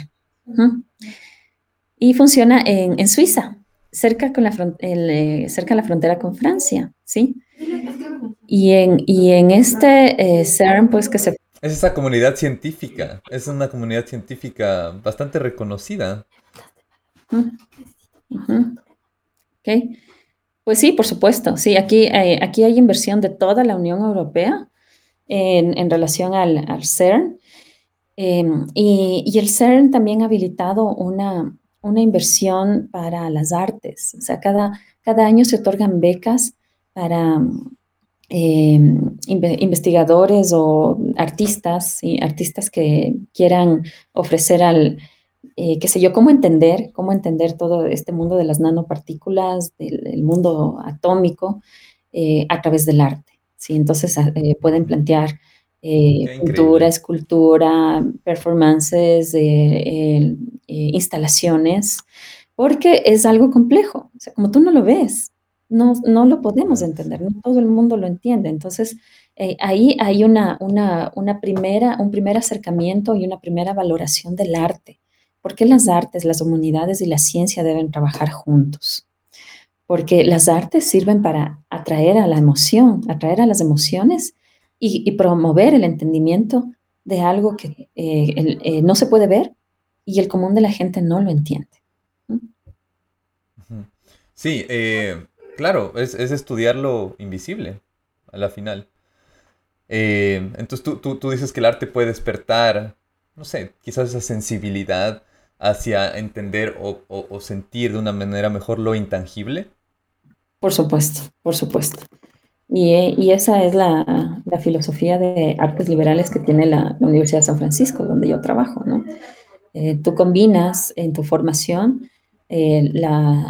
y funciona en, Suiza, cerca, con la eh, cerca de la frontera con Francia, ¿sí? Y en, y en este eh, CERN, pues que se... Es esa comunidad científica, es una comunidad científica bastante reconocida. Pues sí, por supuesto, sí, aquí, eh, aquí hay inversión de toda la Unión Europea en, en relación al, al CERN. Em, y, y, el CERN también ha habilitado una, una inversión para las artes. O sea, cada, cada año se otorgan becas para em, investigadores o artistas, y artistas que quieran ofrecer al, eh, qué sé yo, cómo entender, cómo entender todo este mundo de las nanopartículas, del, mundo atómico, eh, a través del arte. ¿sí? Entonces eh, pueden plantear pintura, escultura, performances, instalaciones, porque es algo complejo. O sea, como tú no lo ves, no, no lo podemos entender, no todo el mundo lo entiende. Entonces, ahí hay una, una, una primera, un primer acercamiento y una primera valoración del arte ¿Por qué las artes, las humanidades y la ciencia deben trabajar juntos? Porque las artes sirven para atraer a la emoción, atraer a las emociones y, promover el entendimiento de algo que eh, eh, no se puede ver y el común de la gente no lo entiende. Sí, eh, claro, es, estudiar lo invisible a la final. entonces tú, tú, dices que el arte puede despertar, no sé, quizás esa sensibilidad hacia entender o, sentir de una manera mejor lo intangible? Por supuesto, por supuesto. Y, esa es la, filosofía de artes liberales que tiene la, Universidad de San Francisco, donde yo trabajo. ¿no? Eh, tú combinas en tu formación eh,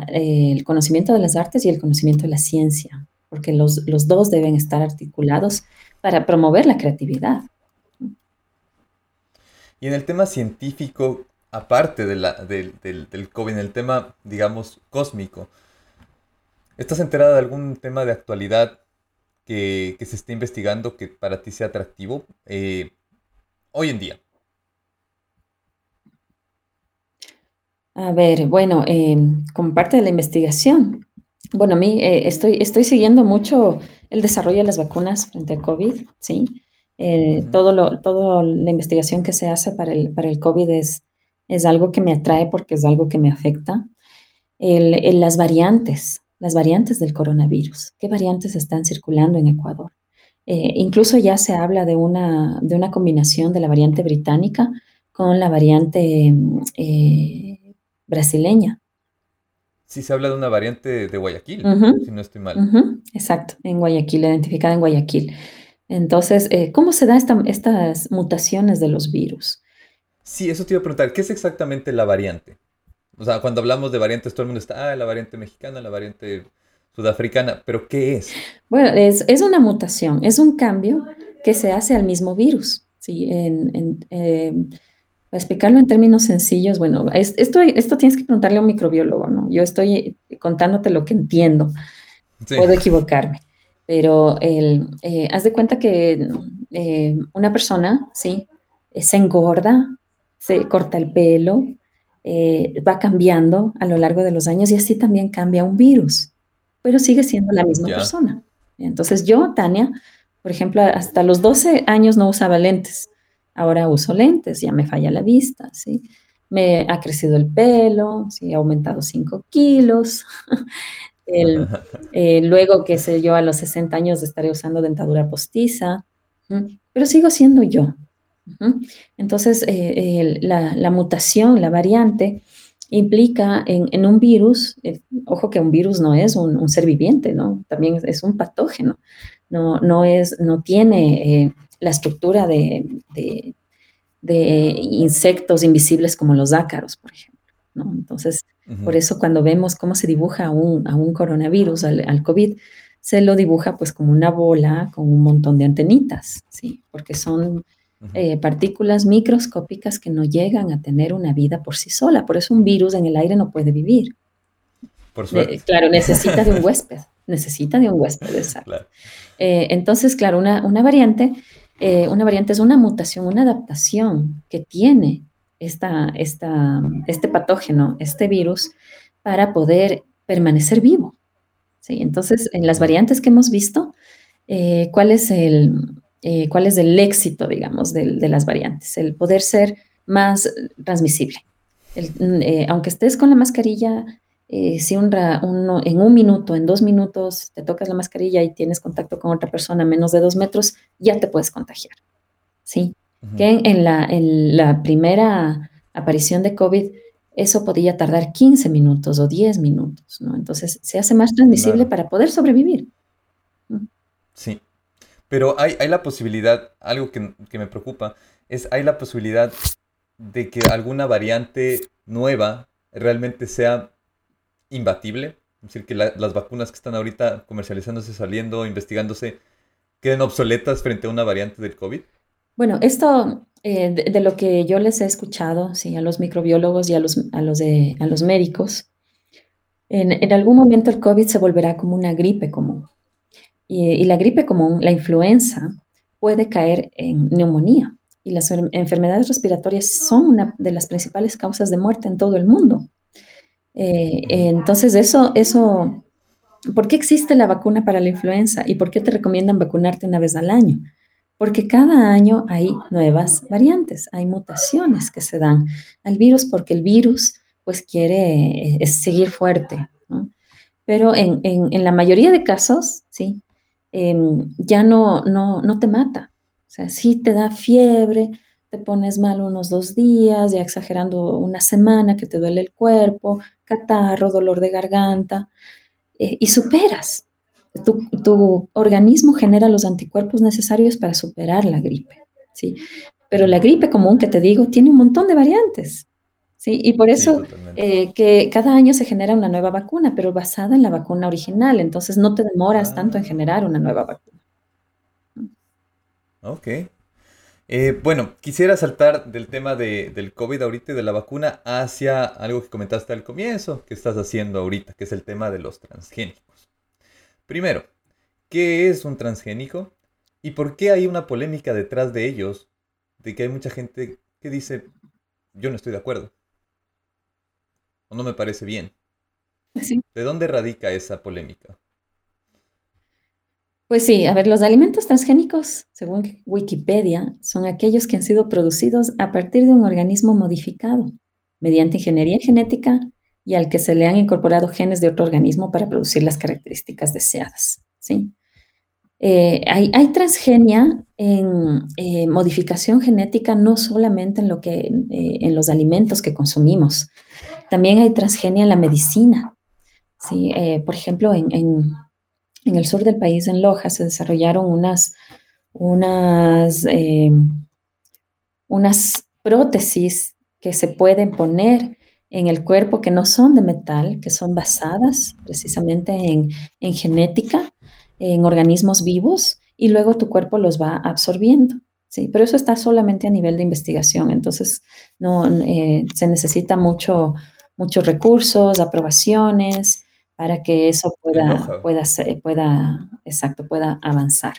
el conocimiento de las artes y el conocimiento de la ciencia, porque los, los dos deben estar articulados para promover la creatividad. Y en el tema científico, aparte del, del, COVID, en el tema, digamos, cósmico, ¿estás enterada de algún tema de actualidad que, se esté investigando que para ti sea atractivo eh, hoy en día? A ver, bueno, eh, como parte de la investigación, bueno, a mí eh, estoy, estoy siguiendo mucho el desarrollo de las vacunas frente al COVID, ¿sí? todo lo, toda la investigación que se hace para el, para el COVID es, es algo que me atrae porque es algo que me afecta. El, las variantes, las variantes del coronavirus. ¿Qué variantes están circulando en Ecuador? Eh, incluso ya se habla de una, de una combinación de la variante británica con la variante eh, brasileña. Sí, se habla de una variante de Guayaquil, si no estoy mal. Exacto, en Guayaquil, identificada en Guayaquil. Entonces, eh, ¿cómo se dan estas mutaciones de los virus? Sí, eso te iba a preguntar, ¿qué es exactamente la variante? O sea, cuando hablamos de variantes, todo el mundo está, ah, la variante mexicana, la variante sudafricana, pero ¿qué es? Bueno, es, una mutación, es un cambio que se hace al mismo virus. ¿sí? En, em, para explicarlo en términos sencillos, bueno, esto, esto tienes que preguntarle a un microbiólogo, ¿no? Yo estoy contándote lo que entiendo, puedo equivocarme, pero el, eh, haz de cuenta que eh, una persona, ¿sí? Se engorda se corta el pelo, eh, va cambiando a lo largo de los años y así también cambia un virus, pero sigue siendo la misma persona. Entonces yo, Tania, por ejemplo, hasta los 12 años no usaba lentes, ahora uso lentes, ya me falla la vista, ¿sí? Me ha crecido el pelo, ¿sí? ha aumentado 5 kilos. Eh, luego, qué sé yo, a los 60 años estaré usando dentadura postiza, pero sigo siendo yo. Entonces, eh, la, mutación, la variante, implica en, un virus, eh, ojo que un virus no es un, ser viviente, ¿no? También es, un patógeno, no, no, es, no tiene eh, la estructura de, insectos invisibles como los ácaros, por ejemplo. ¿no? Entonces, por eso cuando vemos cómo se dibuja a un, coronavirus, al, al, COVID, se lo dibuja pues como una bola con un montón de antenitas, ¿sí? Porque son eh, partículas microscópicas que no llegan a tener una vida por sí sola. Por eso un virus en el aire no puede vivir. Por suerte. claro, necesita de un huésped. Necesita de un huésped, exacto. Eh, entonces, claro, una, variante, eh, una variante es una mutación, una adaptación que tiene esta, esta, este patógeno, este virus, para poder permanecer vivo. ¿sí? Entonces, en las variantes que hemos visto, ¿cuál, es el, eh, ¿cuál es el éxito, digamos, de, de, las variantes? El poder ser más transmisible. El, aunque estés con la mascarilla, si un, uno, en un minuto, en dos minutos, te tocas la mascarilla y tienes contacto con otra persona a menos de dos metros, ya te puedes contagiar. ¿sí? Que en la, en la primera aparición de COVID, eso podía tardar 15 minutos o 10 minutos, ¿no? Entonces se hace más transmisible claro. para poder sobrevivir. Sí, pero hay, la posibilidad, algo que, me preocupa, es hay la posibilidad de que alguna variante nueva realmente sea imbatible, es decir, que la, las vacunas que están ahorita comercializándose, saliendo, investigándose, queden obsoletas frente a una variante del COVID. Bueno, esto eh, de, de, lo que yo les he escuchado, sí, a los microbiólogos y a los, a los, de, a los médicos, en, en, algún momento el COVID se volverá como una gripe común. Y, y, la gripe común, la influenza, puede caer en neumonía. Y las enfermedades respiratorias son una de las principales causas de muerte en todo el mundo. Eh, entonces, eso, eso, ¿por qué existe la vacuna para la influenza? ¿Y por qué te recomiendan vacunarte una vez al año? porque cada año hay nuevas variantes, hay mutaciones que se dan al virus porque el virus pues quiere eh, seguir fuerte. ¿no? Pero en, en, en, la mayoría de casos, sí, eh, ya no, no, no te mata. O sea, sí te da fiebre, te pones mal unos dos días, ya exagerando una semana que te duele el cuerpo, catarro, dolor de garganta, eh, y superas. Tu, tu, organismo genera los anticuerpos necesarios para superar la gripe, ¿sí? Pero la gripe común que te digo tiene un montón de variantes, ¿sí? Y por eso sí, eh, que cada año se genera una nueva vacuna, pero basada en la vacuna original, entonces no te demoras ah. tanto en generar una nueva vacuna. Ok. Eh, bueno, quisiera saltar del tema de, del COVID ahorita y de la vacuna hacia algo que comentaste al comienzo, que estás haciendo ahorita, que es el tema de los transgénicos. Primero, ¿qué es un transgénico? ¿Y por qué hay una polémica detrás de ellos? De que hay mucha gente que dice, yo no estoy de acuerdo. O no me parece bien. Sí. ¿De dónde radica esa polémica? Pues sí, a ver, los alimentos transgénicos, según Wikipedia, son aquellos que han sido producidos a partir de un organismo modificado mediante ingeniería genética y al que se le han incorporado genes de otro organismo para producir las características deseadas. ¿sí? Eh, hay, transgenia en eh, modificación genética no solamente en, lo que, eh, en los alimentos que consumimos, también hay transgenia en la medicina. ¿sí? Por ejemplo, en, en, en, el sur del país, en Loja, se desarrollaron unas, unas, unas prótesis que se pueden poner en el cuerpo que no son de metal, que son basadas precisamente en, en genética, en organismos vivos, y luego tu cuerpo los va absorbiendo. Sí, pero eso está solamente a nivel de investigación, entonces no eh, se necesita mucho, muchos recursos, aprobaciones para que eso pueda, pueda, pueda, exacto, pueda avanzar.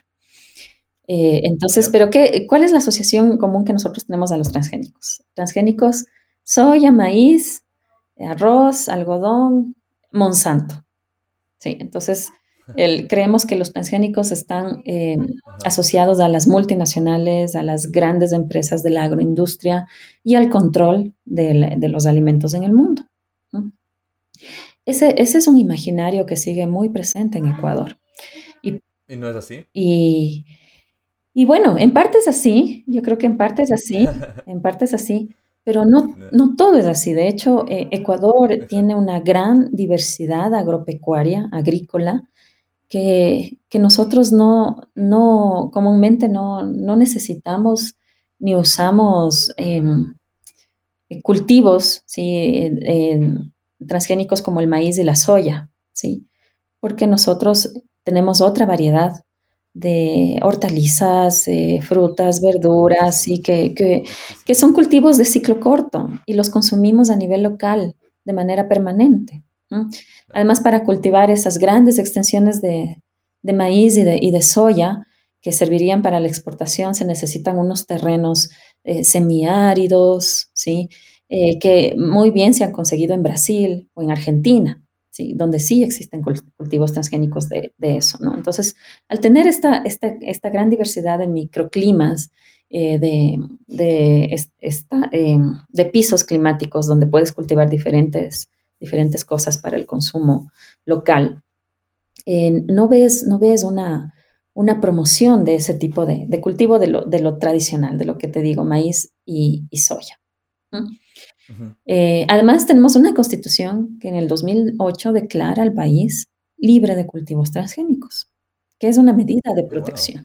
Eh, entonces, pero qué, ¿cuál es la asociación común que nosotros tenemos a los transgénicos? Transgénicos, soya, maíz, arroz, algodón, Monsanto. Sí, entonces el, creemos que los transgénicos están eh, asociados a las multinacionales, a las grandes empresas de la agroindustria y al control de, de los alimentos en el mundo. Ese, ese, es un imaginario que sigue muy presente en Ecuador. Y, ¿Y no es así? Y, y bueno, en parte es así, yo creo que en parte es así, en parte es así, pero no, no todo es así. De hecho, eh, Ecuador tiene una gran diversidad agropecuaria, agrícola, que, nosotros no, no, comúnmente no, no necesitamos ni usamos eh, cultivos ¿sí? Transgénicos como el maíz y la soya, ¿sí? porque nosotros tenemos otra variedad de hortalizas, eh, frutas, verduras, y que, que, que, son cultivos de ciclo corto y los consumimos a nivel local de manera permanente. Además, para cultivar esas grandes extensiones de, maíz y de, soya, que servirían para la exportación, se necesitan unos terrenos eh, semiáridos, ¿sí? Eh, que muy bien se han conseguido en Brasil o en Argentina, ¿sí? donde sí existen cultivos transgénicos de, eso. Entonces, al tener esta, esta, esta gran diversidad de microclimas, eh, de, de, esta, de pisos climáticos donde puedes cultivar diferentes, diferentes cosas para el consumo local, no, ves, no ves una, una promoción de ese tipo de, cultivo de lo, tradicional, de lo que te digo, maíz y, soya. Eh, además, tenemos una constitución que en el 2008 declara al país libre de cultivos transgénicos, que es una medida de protección.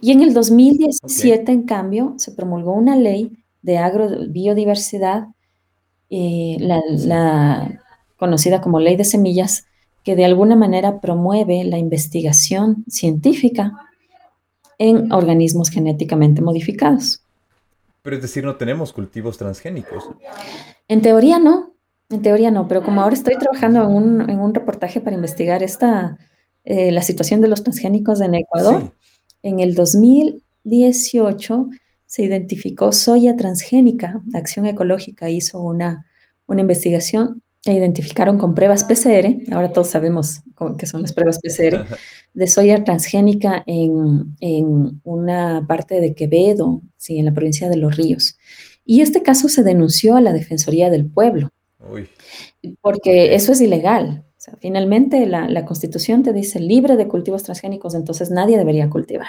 Y en el 2017, en cambio, se promulgó una ley de agrobiodiversidad, eh, la conocida como ley de semillas, que de alguna manera promueve la investigación científica en organismos genéticamente modificados. Pero es decir, no tenemos cultivos transgénicos. En teoría no, en teoría no, pero como ahora estoy trabajando en un, reportaje para investigar esta, eh, la situación de los transgénicos en Ecuador, en el 2018 se identificó soya transgénica. Acción Ecológica hizo una, una investigación identificaron con pruebas PCR, ahora todos sabemos qué son las pruebas PCR, de soya transgénica en, una parte de Quevedo, sí, en la provincia de Los Ríos. Y este caso se denunció a la Defensoría del Pueblo, porque eso es ilegal. finalmente la, Constitución te dice libre de cultivos transgénicos, entonces nadie debería cultivar.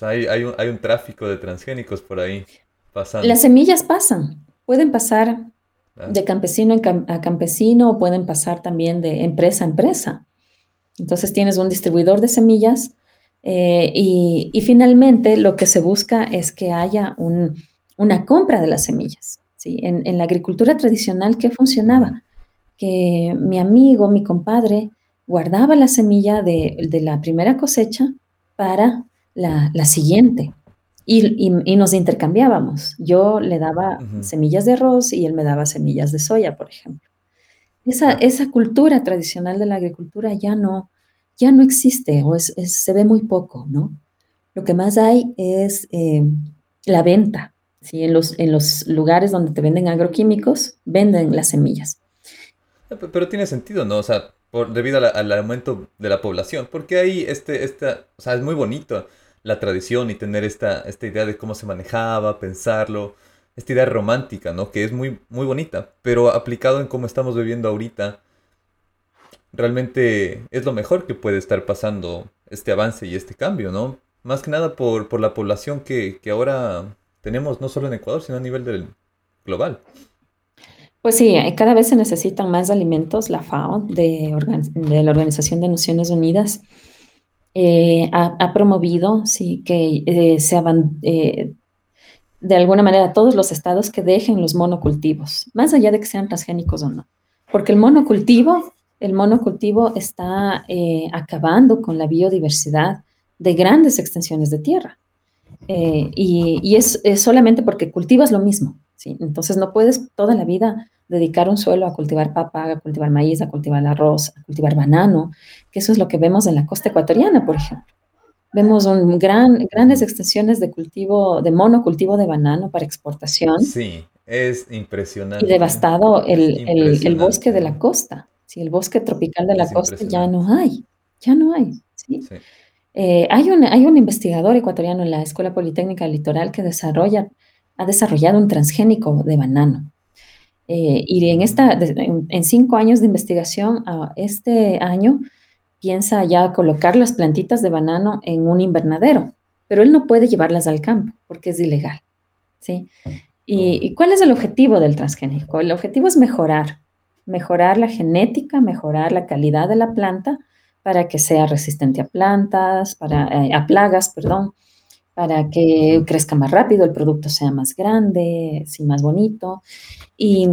Sea, hay, un, hay un tráfico de transgénicos por ahí pasando. Las semillas pasan, pueden pasar de campesino a campesino o pueden pasar también de empresa a empresa. Entonces tienes un distribuidor de semillas eh, y, finalmente lo que se busca es que haya una compra de las semillas. ¿sí? En, la agricultura tradicional, ¿qué funcionaba? Que mi amigo, mi compadre, guardaba la semilla de, la primera cosecha para la, la siguiente. Y, nos intercambiábamos. Yo le daba semillas de arroz y él me daba semillas de soya, por ejemplo. Esa, esa cultura tradicional de la agricultura ya no, ya no existe o se ve muy poco, ¿no? Lo que más hay es eh, la venta. ¿sí? En, los, en los lugares donde te venden agroquímicos, venden las semillas. Ah, pero tiene sentido, ¿no? O sea, por, debido al aumento de la población, porque ahí este, esta, o sea, es muy bonito la tradición y tener esta, esta idea de cómo se manejaba, pensarlo, esta idea romántica, ¿no? Que es muy, muy bonita, pero aplicado en cómo estamos viviendo ahorita, realmente es lo mejor que puede estar pasando este avance y este cambio, ¿no? Más que nada por, por la población que, que ahora tenemos, no solo en Ecuador, sino a nivel del global. Pues sí, eh, cada vez se necesitan más alimentos. La FAO, de, de la Organización de Naciones Unidas, eh, ha, promovido sí, que eh, se eh, de alguna manera todos los estados que dejen los monocultivos, más allá de que sean transgénicos o no. Porque el monocultivo, el monocultivo está acabando con la biodiversidad de grandes extensiones de tierra. y, es, es, solamente porque cultivas lo mismo. ¿Sí? Entonces no puedes toda la vida dedicar un suelo a cultivar papa, a cultivar maíz, a cultivar arroz, a cultivar banano, que eso es lo que vemos en la costa ecuatoriana, por ejemplo. Vemos un gran, grandes extensiones de cultivo, de monocultivo de banano para exportación. Sí, es impresionante. Y devastado el, el, bosque de la costa. Sí, el bosque tropical de la costa ya no hay, ya no hay. ¿sí? Eh, hay, un, hay un investigador ecuatoriano en la Escuela Politécnica Litoral que desarrolla, ha desarrollado un transgénico de banano. Eh, y en, esta, en, cinco años de investigación, este año piensa ya colocar las plantitas de banano en un invernadero, pero él no puede llevarlas al campo porque es ilegal. ¿sí? ¿Y, cuál es el objetivo del transgénico? El objetivo es mejorar, mejorar la genética, mejorar la calidad de la planta para que sea resistente a plantas, para, eh, a plagas, perdón, para que crezca más rápido, el producto sea más grande, sí, más bonito. Y,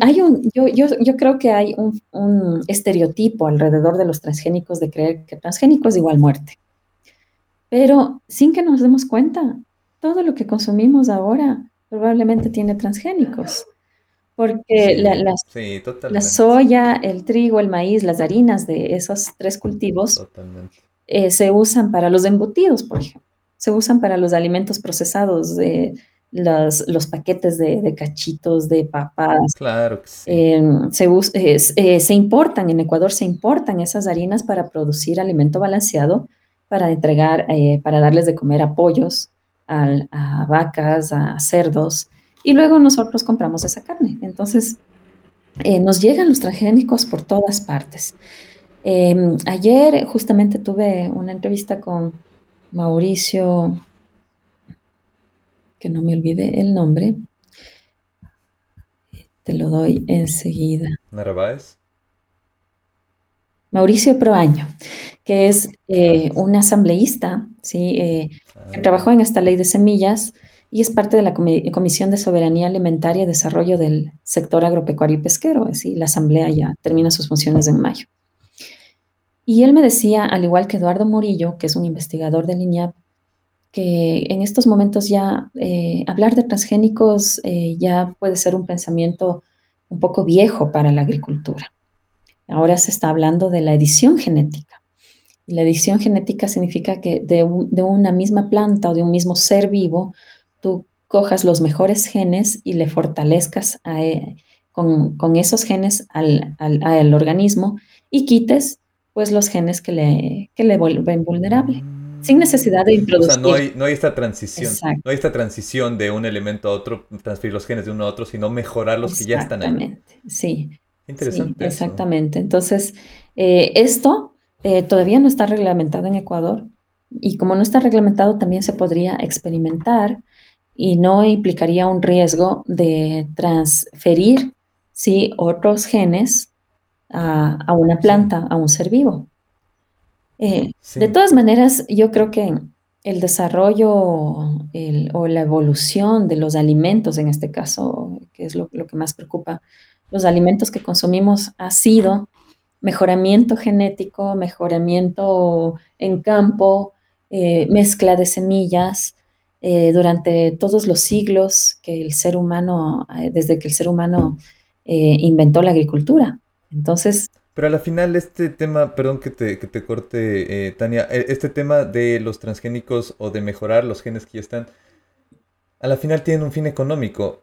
hay un, yo, yo, creo que hay un, estereotipo alrededor de los transgénicos de creer que transgénico es igual muerte. Pero sin que nos demos cuenta, todo lo que consumimos ahora probablemente tiene transgénicos. Porque la, la, soya, el trigo, el maíz, las harinas de esos tres cultivos eh, se usan para los embutidos, por ejemplo. Se usan para los alimentos procesados, de los, los paquetes de, cachitos, de papas. Claro que sí. Em, se, eh, se importan, en Ecuador se importan esas harinas para producir alimento balanceado, para entregar, eh, para darles de comer a pollos, a vacas, a cerdos, y luego nosotros compramos esa carne. Entonces, eh, nos llegan los transgénicos por todas partes. Em, ayer justamente tuve una entrevista con Mauricio, que no me olvide el nombre. Te lo doy enseguida. ¿Narváez? Mauricio Proaño, que es eh, un asambleísta, ¿sí? Eh, que ah. trabajó en esta ley de semillas y es parte de la Comisión de Soberanía Alimentaria y Desarrollo del Sector Agropecuario y Pesquero. Es la Asamblea ya termina sus funciones en mayo. Y él me decía, al igual que Eduardo Murillo, que es un investigador del INIAP, que en estos momentos ya eh, hablar de transgénicos eh, ya puede ser un pensamiento un poco viejo para la agricultura. Ahora se está hablando de la edición genética. La edición genética significa que de, de una misma planta o de un mismo ser vivo tú cojas los mejores genes y le fortalezcas e, con, esos genes al, organismo y quites pues los genes que le, le vuelven vulnerable, sin necesidad de introducir. O sea, no hay, no hay esta transición, no hay esta transición de un elemento a otro, transferir los genes de uno a otro, sino mejorar los que ya están ahí. Exactamente, sí. Interesante. exactamente. Entonces, eh, esto eh, todavía no está reglamentado en Ecuador y como no está reglamentado, también se podría experimentar y no implicaría un riesgo de transferir ¿sí? otros genes a, una planta, a un ser vivo. Eh, de todas maneras, yo creo que el desarrollo o la evolución de los alimentos, en este caso, que es lo, que más preocupa, los alimentos que consumimos ha sido mejoramiento genético, mejoramiento en campo, eh, mezcla de semillas, eh, durante todos los siglos que el ser humano, desde que el ser humano inventó la agricultura. Entonces... Pero a la final este tema, perdón que te, que te corte, Tania, e, este tema de los transgénicos o de mejorar los genes que ya están, a la final tienen un fin económico.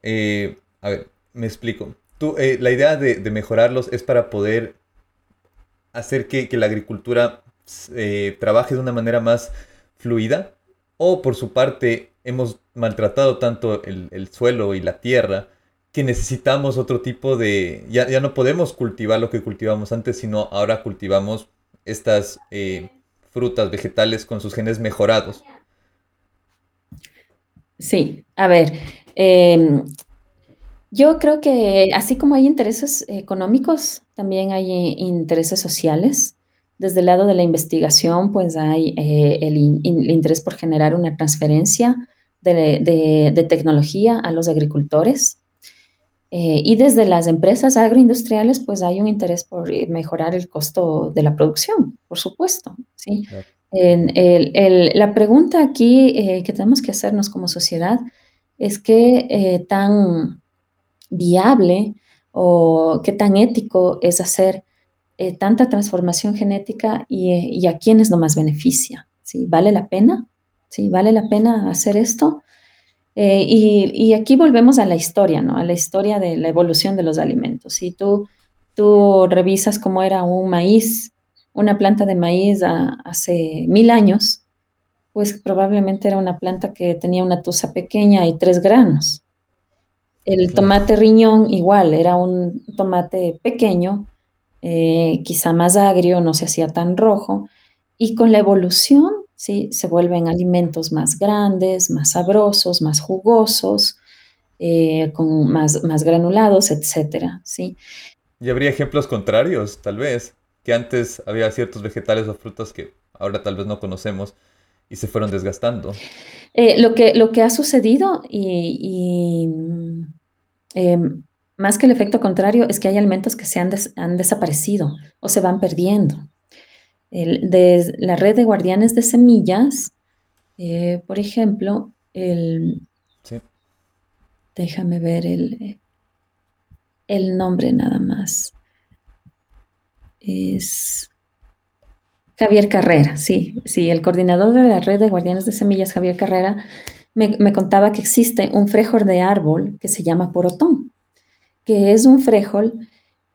a ver, me explico. Tú, la idea de, de, mejorarlos es para poder hacer que, que la agricultura trabaje de una manera más fluida o por su parte hemos maltratado tanto el, suelo y la tierra que necesitamos otro tipo de... Ya, ya, no podemos cultivar lo que cultivamos antes, sino ahora cultivamos estas eh, frutas, vegetales con sus genes mejorados. Sí, a ver, em, yo creo que así como hay intereses económicos, también hay intereses sociales. Desde el lado de la investigación, pues hay eh, el, interés por generar una transferencia de, tecnología a los agricultores. Eh, y desde las empresas agroindustriales, pues hay un interés por mejorar el costo de la producción, por supuesto. ¿sí? la pregunta aquí eh, que tenemos que hacernos como sociedad es qué tan viable o qué tan ético es hacer eh, tanta transformación genética y, a quiénes no más beneficia. ¿sí? ¿Vale la pena? ¿Sí? ¿Vale la pena hacer esto? Eh, y, aquí volvemos a la historia, ¿no? A la historia de la evolución de los alimentos. Si tú, tú revisas cómo era un maíz, una planta de maíz hace mil años, pues probablemente era una planta que tenía una tusa pequeña y tres granos. El tomate riñón igual, era un tomate pequeño eh, quizá más agrio, no se hacía tan rojo, y con la evolución ¿sí? se vuelven alimentos más grandes, más sabrosos, más jugosos, eh, con más, más granulados, etcétera, ¿sí? Y habría ejemplos contrarios, tal vez, que antes había ciertos vegetales o frutas que ahora tal vez no conocemos y se fueron desgastando. Eh, lo, que, lo que ha sucedido y, em, más que el efecto contrario, es que hay alimentos que se han, han desaparecido o se van perdiendo. De la red de guardianes de semillas, eh, por ejemplo, el, déjame ver el, el nombre nada más. Es Javier Carrera, sí, sí, el coordinador de la red de guardianes de semillas, Javier Carrera, me, contaba que existe un frijol de árbol que se llama porotón, que es un frijol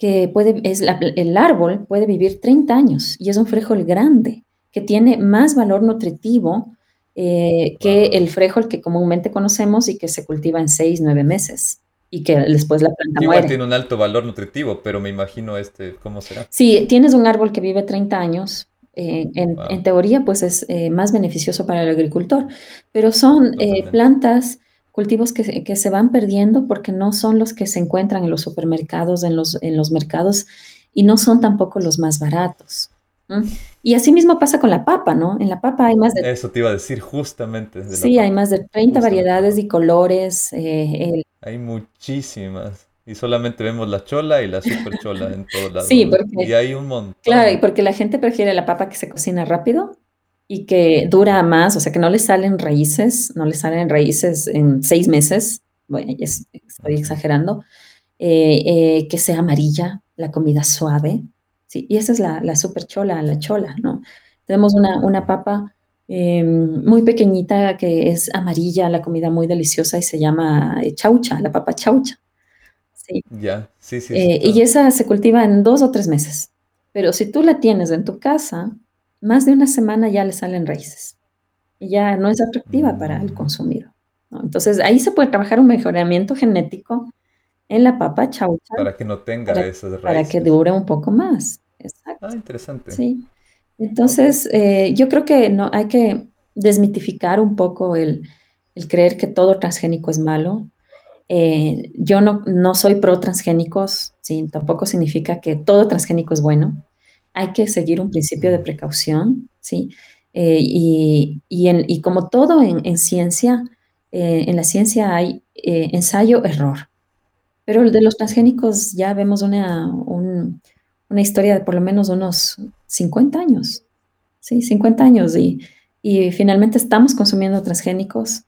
que puede, es el árbol puede vivir 30 años y es un frijol grande, que tiene más valor nutritivo eh, que el frijol que comúnmente conocemos y que se cultiva en 6, 9 meses y que después la planta Igual tiene un alto valor nutritivo, pero me imagino este, ¿cómo será? Sí, tienes un árbol que vive 30 años, eh, en, teoría, pues es eh, más beneficioso para el agricultor, pero son plantas, cultivos que, que, se van perdiendo porque no son los que se encuentran en los supermercados, en los, en los mercados, y no son tampoco los más baratos. Y así mismo pasa con la papa, ¿no? En la papa hay más de... Eso te iba a decir justamente. sí, hay más de 30 variedades y colores. Hay muchísimas. Y solamente vemos la chola y la super chola en todos lados. Sí, porque, y hay un montón. Claro, y porque la gente prefiere la papa que se cocina rápido y que dura más, o sea, que no le salen raíces, no le salen raíces en seis meses, bueno, estoy exagerando, eh, eh, que sea amarilla, la comida suave, ¿sí? Y esa es la, la super chola, la chola, ¿no? Tenemos una, una papa em, muy pequeñita que es amarilla, la comida muy deliciosa y se llama eh, chaucha, la papa chaucha. Ya, sí, sí. Eh, y esa se cultiva en dos o tres meses. Pero si tú la tienes en tu casa, más de una semana ya le salen raíces. Y ya no es atractiva para el mm. consumidor. Entonces ahí se puede trabajar un mejoramiento genético en la papa chaucha. Para que no tenga esas raíces. Para que dure un poco más. Exacto. Ah, interesante. Sí. Entonces, eh, yo creo que no, hay que desmitificar un poco el, el creer que todo transgénico es malo. Eh, yo no, no, soy pro transgénicos, ¿sí? tampoco significa que todo transgénico es bueno. Hay que seguir un principio de precaución, ¿sí? Eh, y, y, como todo en, en ciencia, eh, en la ciencia hay ensayo-error. Pero el de los transgénicos ya vemos una, una historia de por lo menos unos 50 años, ¿sí? 50 años y, y finalmente estamos consumiendo transgénicos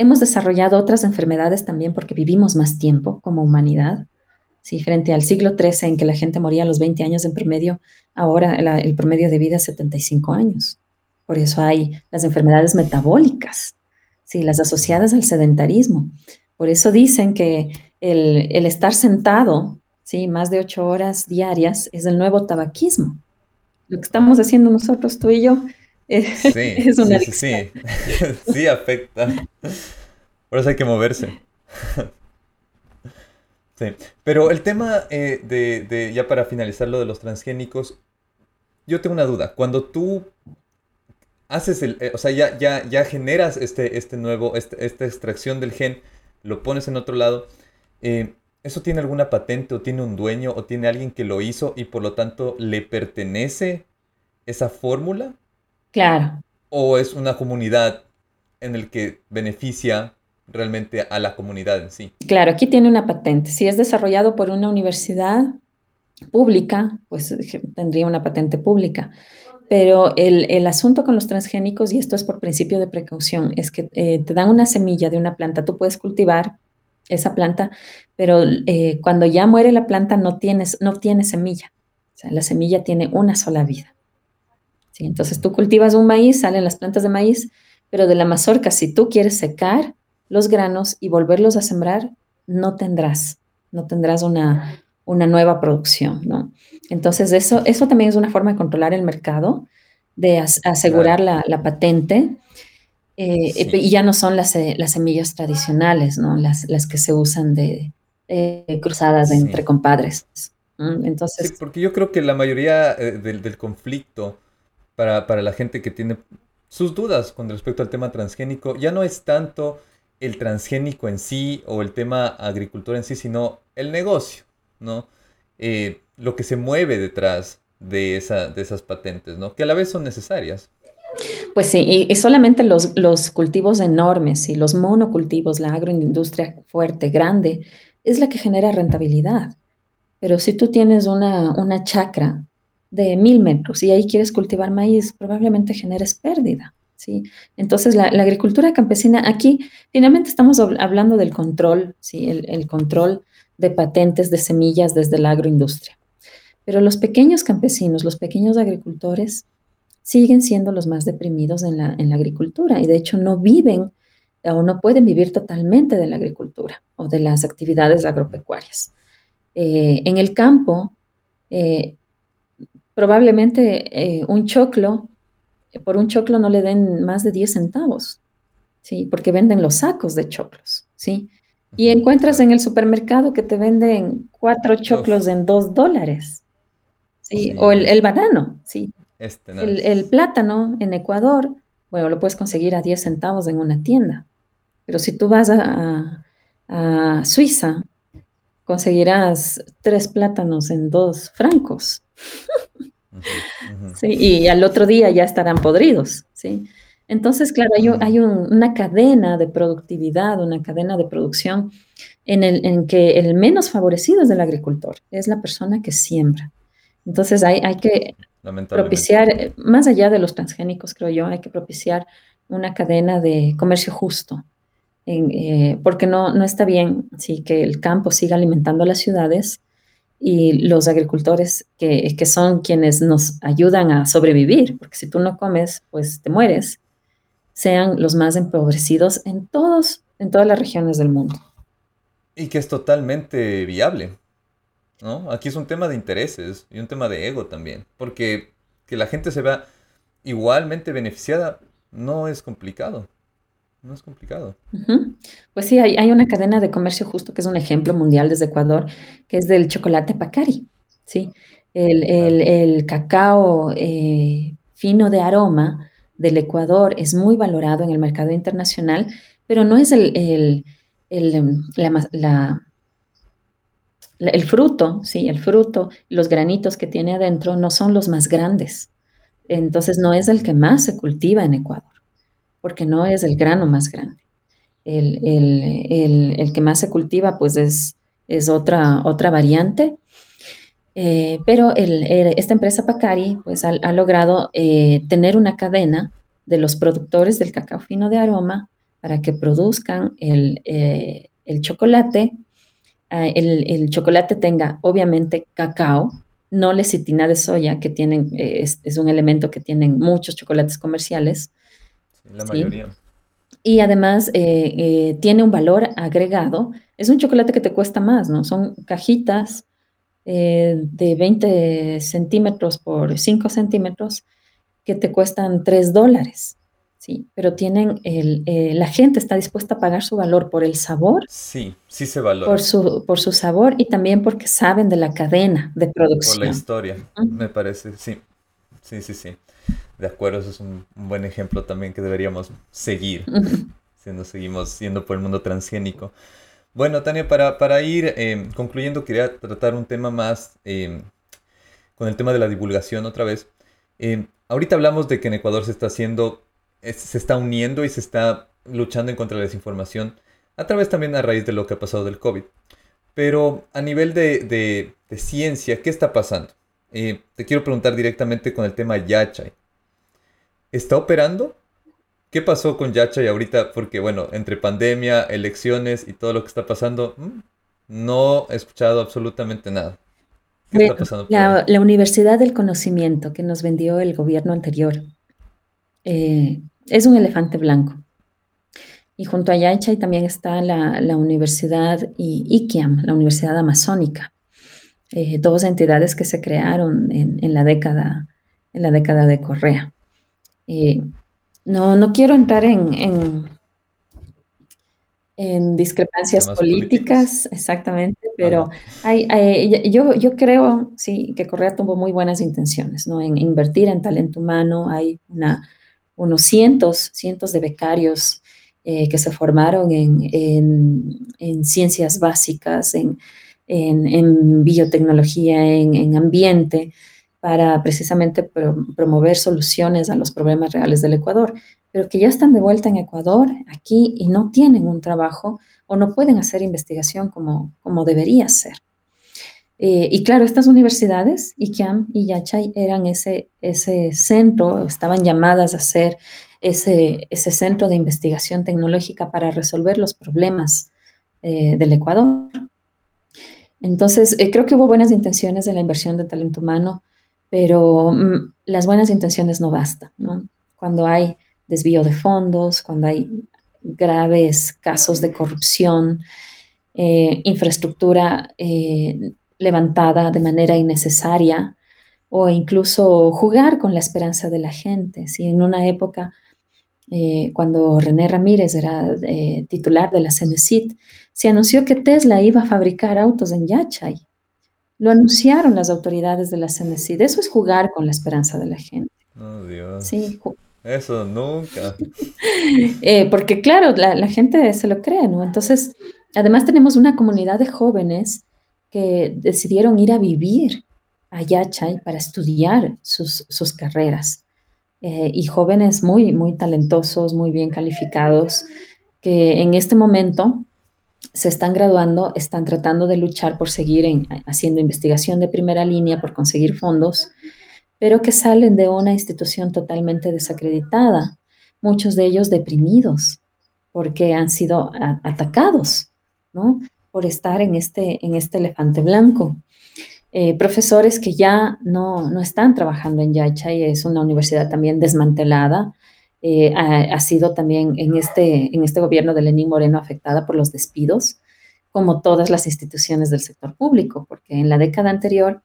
Hemos desarrollado otras enfermedades también porque vivimos más tiempo como humanidad. Sí, frente al siglo XIII en que la gente moría a los 20 años en promedio, ahora el promedio de vida es 75 años. Por eso hay las enfermedades metabólicas, sí, las asociadas al sedentarismo. Por eso dicen que el, estar sentado, sí, más de ocho horas diarias es el nuevo tabaquismo. Lo que estamos haciendo nosotros, tú y yo, sí, es una sí, sí, sí, afecta. Por eso hay que moverse. Sí, pero el tema eh, de, ya para finalizar lo de los transgénicos, yo tengo una duda. Cuando tú haces el, eh, o sea, ya, ya, ya generas este, este nuevo, este, esta extracción del gen, lo pones en otro lado, eh, ¿eso tiene alguna patente o tiene un dueño o tiene alguien que lo hizo y por lo tanto le pertenece esa fórmula? Claro. ¿O es una comunidad en el que beneficia realmente a la comunidad en sí? Claro, aquí tiene una patente. Si es desarrollado por una universidad pública, pues tendría una patente pública. Pero el, asunto con los transgénicos, y esto es por principio de precaución, es que eh, te dan una semilla de una planta, tú puedes cultivar esa planta, pero eh, cuando ya muere la planta no tienes, no tiene semilla. O sea, la semilla tiene una sola vida. Entonces tú cultivas un maíz, salen las plantas de maíz, pero de la mazorca, si tú quieres secar los granos y volverlos a sembrar, no tendrás, no tendrás una, una nueva producción, ¿no? Entonces eso, eso también es una forma de controlar el mercado, de asegurar la, patente. Eh, y ya no son las, eh, las, semillas tradicionales, ¿no? Las, las que se usan de cruzadas entre compadres. Entonces, sí, porque yo creo que la mayoría eh, del, del conflicto para, la gente que tiene sus dudas con respecto al tema transgénico. Ya no es tanto el transgénico en sí o el tema agricultor en sí, sino el negocio, ¿no? Eh, lo que se mueve detrás de, esa, de esas patentes, ¿no? Que a la vez son necesarias. Pues sí, y, solamente los, los, cultivos enormes y los monocultivos, la agroindustria fuerte, grande, es la que genera rentabilidad. Pero si tú tienes una, una chacra de mil metros y ahí quieres cultivar maíz, probablemente generes pérdida. ¿Sí? Entonces, la, agricultura campesina, aquí finalmente estamos hablando del control, ¿sí? el, control de patentes de semillas desde la agroindustria. Pero los pequeños campesinos, los pequeños agricultores, siguen siendo los más deprimidos en la, en la agricultura y de hecho no viven o no pueden vivir totalmente de la agricultura o de las actividades agropecuarias. Eh, en el campo, eh, probablemente eh, un choclo, por un choclo no le den más de 10 centavos, ¿sí? porque venden los sacos de choclos. ¿sí? Y encuentras en el supermercado que te venden cuatro choclos en dos dólares. ¿sí? O el, banano, ¿sí? Este el, plátano en Ecuador, bueno, lo puedes conseguir a 10 centavos en una tienda. Pero si tú vas a, Suiza, conseguirás tres plátanos en dos francos. y al otro día ya estarán podridos. ¿sí? Entonces, claro, hay, una cadena de productividad, una cadena de producción en, el, en que el menos favorecido es el agricultor, es la persona que siembra. Entonces, hay, hay que propiciar, más allá de los transgénicos, creo yo, hay que propiciar una cadena de comercio justo, eh, porque no, no está bien sí, que el campo siga alimentando a las ciudades y los agricultores que, que son quienes nos ayudan a sobrevivir, porque si tú no comes, pues te mueres sean los más empobrecidos en, todos, en todas las regiones del mundo. Y que es totalmente viable. ¿no? Aquí es un tema de intereses y un tema de ego también, porque que la gente se vea igualmente beneficiada no es complicado. No es complicado. Pues sí, hay, una cadena de comercio justo que es un ejemplo mundial desde Ecuador, que es del chocolate Pacari. ¿sí? El, cacao eh, fino de aroma del Ecuador es muy valorado en el mercado internacional, pero no es el, el, el, el fruto, sí, el fruto, los granitos que tiene adentro no son los más grandes. Entonces no es el que más se cultiva en Ecuador, porque no es el grano más grande. El, que más se cultiva pues es, es otra, otra variante, eh, pero esta empresa Pacari pues, ha, logrado eh, tener una cadena de los productores del cacao fino de aroma para que produzcan el, eh, chocolate. el, chocolate tenga obviamente cacao, no lecitina de soya, que tienen, es, un elemento que tienen muchos chocolates comerciales. La mayoría. Y además tiene un valor agregado. Es un chocolate que te cuesta más, ¿no? Son cajitas eh, de 20 centímetros por 5 centímetros que te cuestan 3 dólares. Sí, pero tienen el, eh, la gente está dispuesta a pagar su valor por el sabor. Sí, sí se valora. Por su, por su sabor y también porque saben de la cadena de producción. Por la historia, me parece, sí. Sí, sí, sí. De acuerdo, eso es un, buen ejemplo también que deberíamos seguir, si nos seguimos siendo por el mundo transgénico. Bueno, Tania, para, para ir em, concluyendo, quería tratar un tema más em, con el tema de la divulgación otra vez. Em, ahorita hablamos de que en Ecuador se está haciendo, se está uniendo y se está luchando en contra de la desinformación, a través también a raíz de lo que ha pasado del COVID. Pero a nivel de, de, de ciencia, ¿qué está pasando? Eh, te quiero preguntar directamente con el tema Yachay. ¿Está operando? ¿Qué pasó con Yacha y ahorita? Porque, bueno, entre pandemia, elecciones y todo lo que está pasando, mm, no he escuchado absolutamente nada. ¿Qué está pasando? La, la, Universidad del Conocimiento que nos vendió el gobierno anterior eh, es un elefante blanco. Y junto a Yacha también está la, la Universidad IKIAM, la Universidad Amazónica. Eh, dos entidades que se crearon en, en, la, década, en la década de Correa. Eh, no, no quiero entrar en, en, discrepancias políticas, exactamente, pero hay, yo, yo creo sí, que Correa tuvo muy buenas intenciones, ¿no? En invertir en talento humano, hay una, unos cientos, cientos de becarios eh, que se formaron en, ciencias básicas, en, biotecnología, en, ambiente, para precisamente promover soluciones a los problemas reales del Ecuador, pero que ya están de vuelta en Ecuador, aquí, y no tienen un trabajo o no pueden hacer investigación como, como debería ser. Eh, y claro, estas universidades, IKIAM y Yachay, eran ese, ese centro, estaban llamadas a ser ese, ese centro de investigación tecnológica para resolver los problemas eh, del Ecuador. Entonces, eh, creo que hubo buenas intenciones de la inversión de talento humano, pero mm, las buenas intenciones no bastan, ¿no? Cuando hay desvío de fondos, cuando hay graves casos de corrupción, eh, infraestructura eh, levantada de manera innecesaria o incluso jugar con la esperanza de la gente. Si en una época, eh, cuando René Ramírez era titular de la CENESIT, se anunció que Tesla iba a fabricar autos en Yachay. Lo anunciaron las autoridades de la CENESIT. Eso es jugar con la esperanza de la gente. Oh, Dios. Sí, eso nunca. Eh, porque claro, la, gente se lo cree, ¿no? Entonces, además tenemos una comunidad de jóvenes que decidieron ir a vivir a Yachay para estudiar sus, carreras. Eh, y jóvenes muy, muy talentosos, muy bien calificados, que en este momento se están graduando, están tratando de luchar por seguir haciendo investigación de primera línea, por conseguir fondos pero que salen de una institución totalmente desacreditada, muchos de ellos deprimidos porque han sido atacados, ¿no? Por estar en este, en este elefante blanco. Eh, profesores que ya no, no, están trabajando en Yacha y es una universidad también desmantelada. Eh, ha, sido también en este, en este gobierno de Lenín Moreno afectada por los despidos, como todas las instituciones del sector público, porque en la década anterior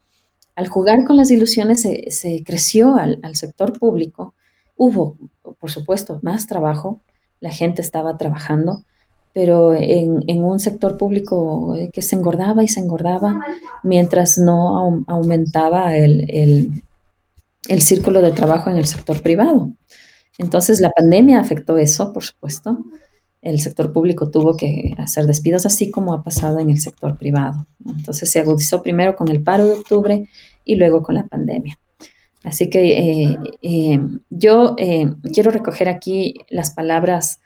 al jugar con las ilusiones se, creció al, sector público. Hubo, por supuesto, más trabajo, la gente estaba trabajando, pero en, un sector público eh, que se engordaba y se engordaba mientras no aumentaba el, el círculo de trabajo en el sector privado. Entonces la pandemia afectó eso, por supuesto. El sector público tuvo que hacer despidos, así como ha pasado en el sector privado. Entonces se agudizó primero con el paro de octubre y luego con la pandemia. Así que eh, eh, yo eh, quiero recoger aquí las palabras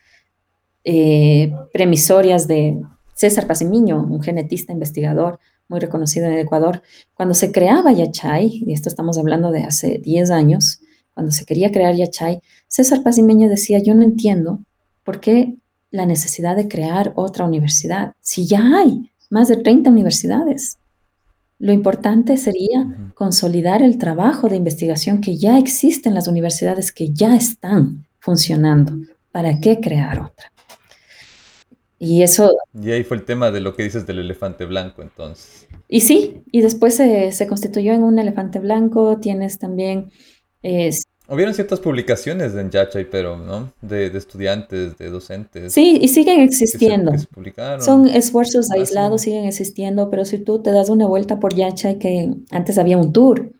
premisorias de César Pasimiño, un genetista investigador muy reconocido en Ecuador. Cuando se creaba Yachay, y esto estamos hablando de hace 10 años, cuando se quería crear Yachay, César Pasimiño decía, yo no entiendo por qué la necesidad de crear otra universidad, si ya hay más de 30 universidades. Lo importante sería consolidar el trabajo de investigación que ya existe en las universidades que ya están funcionando. ¿Para qué crear otra? Y eso... Y ahí fue el tema de lo que dices del elefante blanco, entonces. Y sí, y después se, se constituyó en un elefante blanco. Tienes también eh, Hubieron ciertas publicaciones en Yachay, pero, ¿no? De, estudiantes, de docentes. Sí, y siguen existiendo. Son esfuerzos ah, aislados, siguen existiendo, pero si tú te das una vuelta por Yachay, que antes había un tour,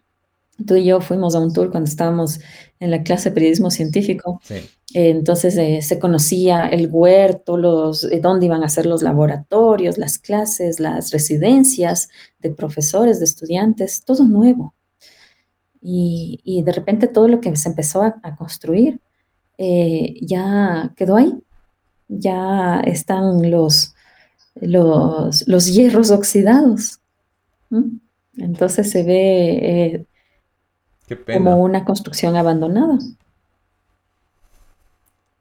tú y yo fuimos a un tour cuando estábamos en la clase de periodismo científico. Sí. Eh, entonces eh, se conocía el huerto, los, eh, dónde iban a ser los laboratorios, las clases, las residencias de profesores, de estudiantes, todo nuevo y, de repente todo lo que se empezó a, construir eh, ya quedó ahí, ya están los, los, los hierros oxidados. Entonces se ve eh, como una construcción abandonada.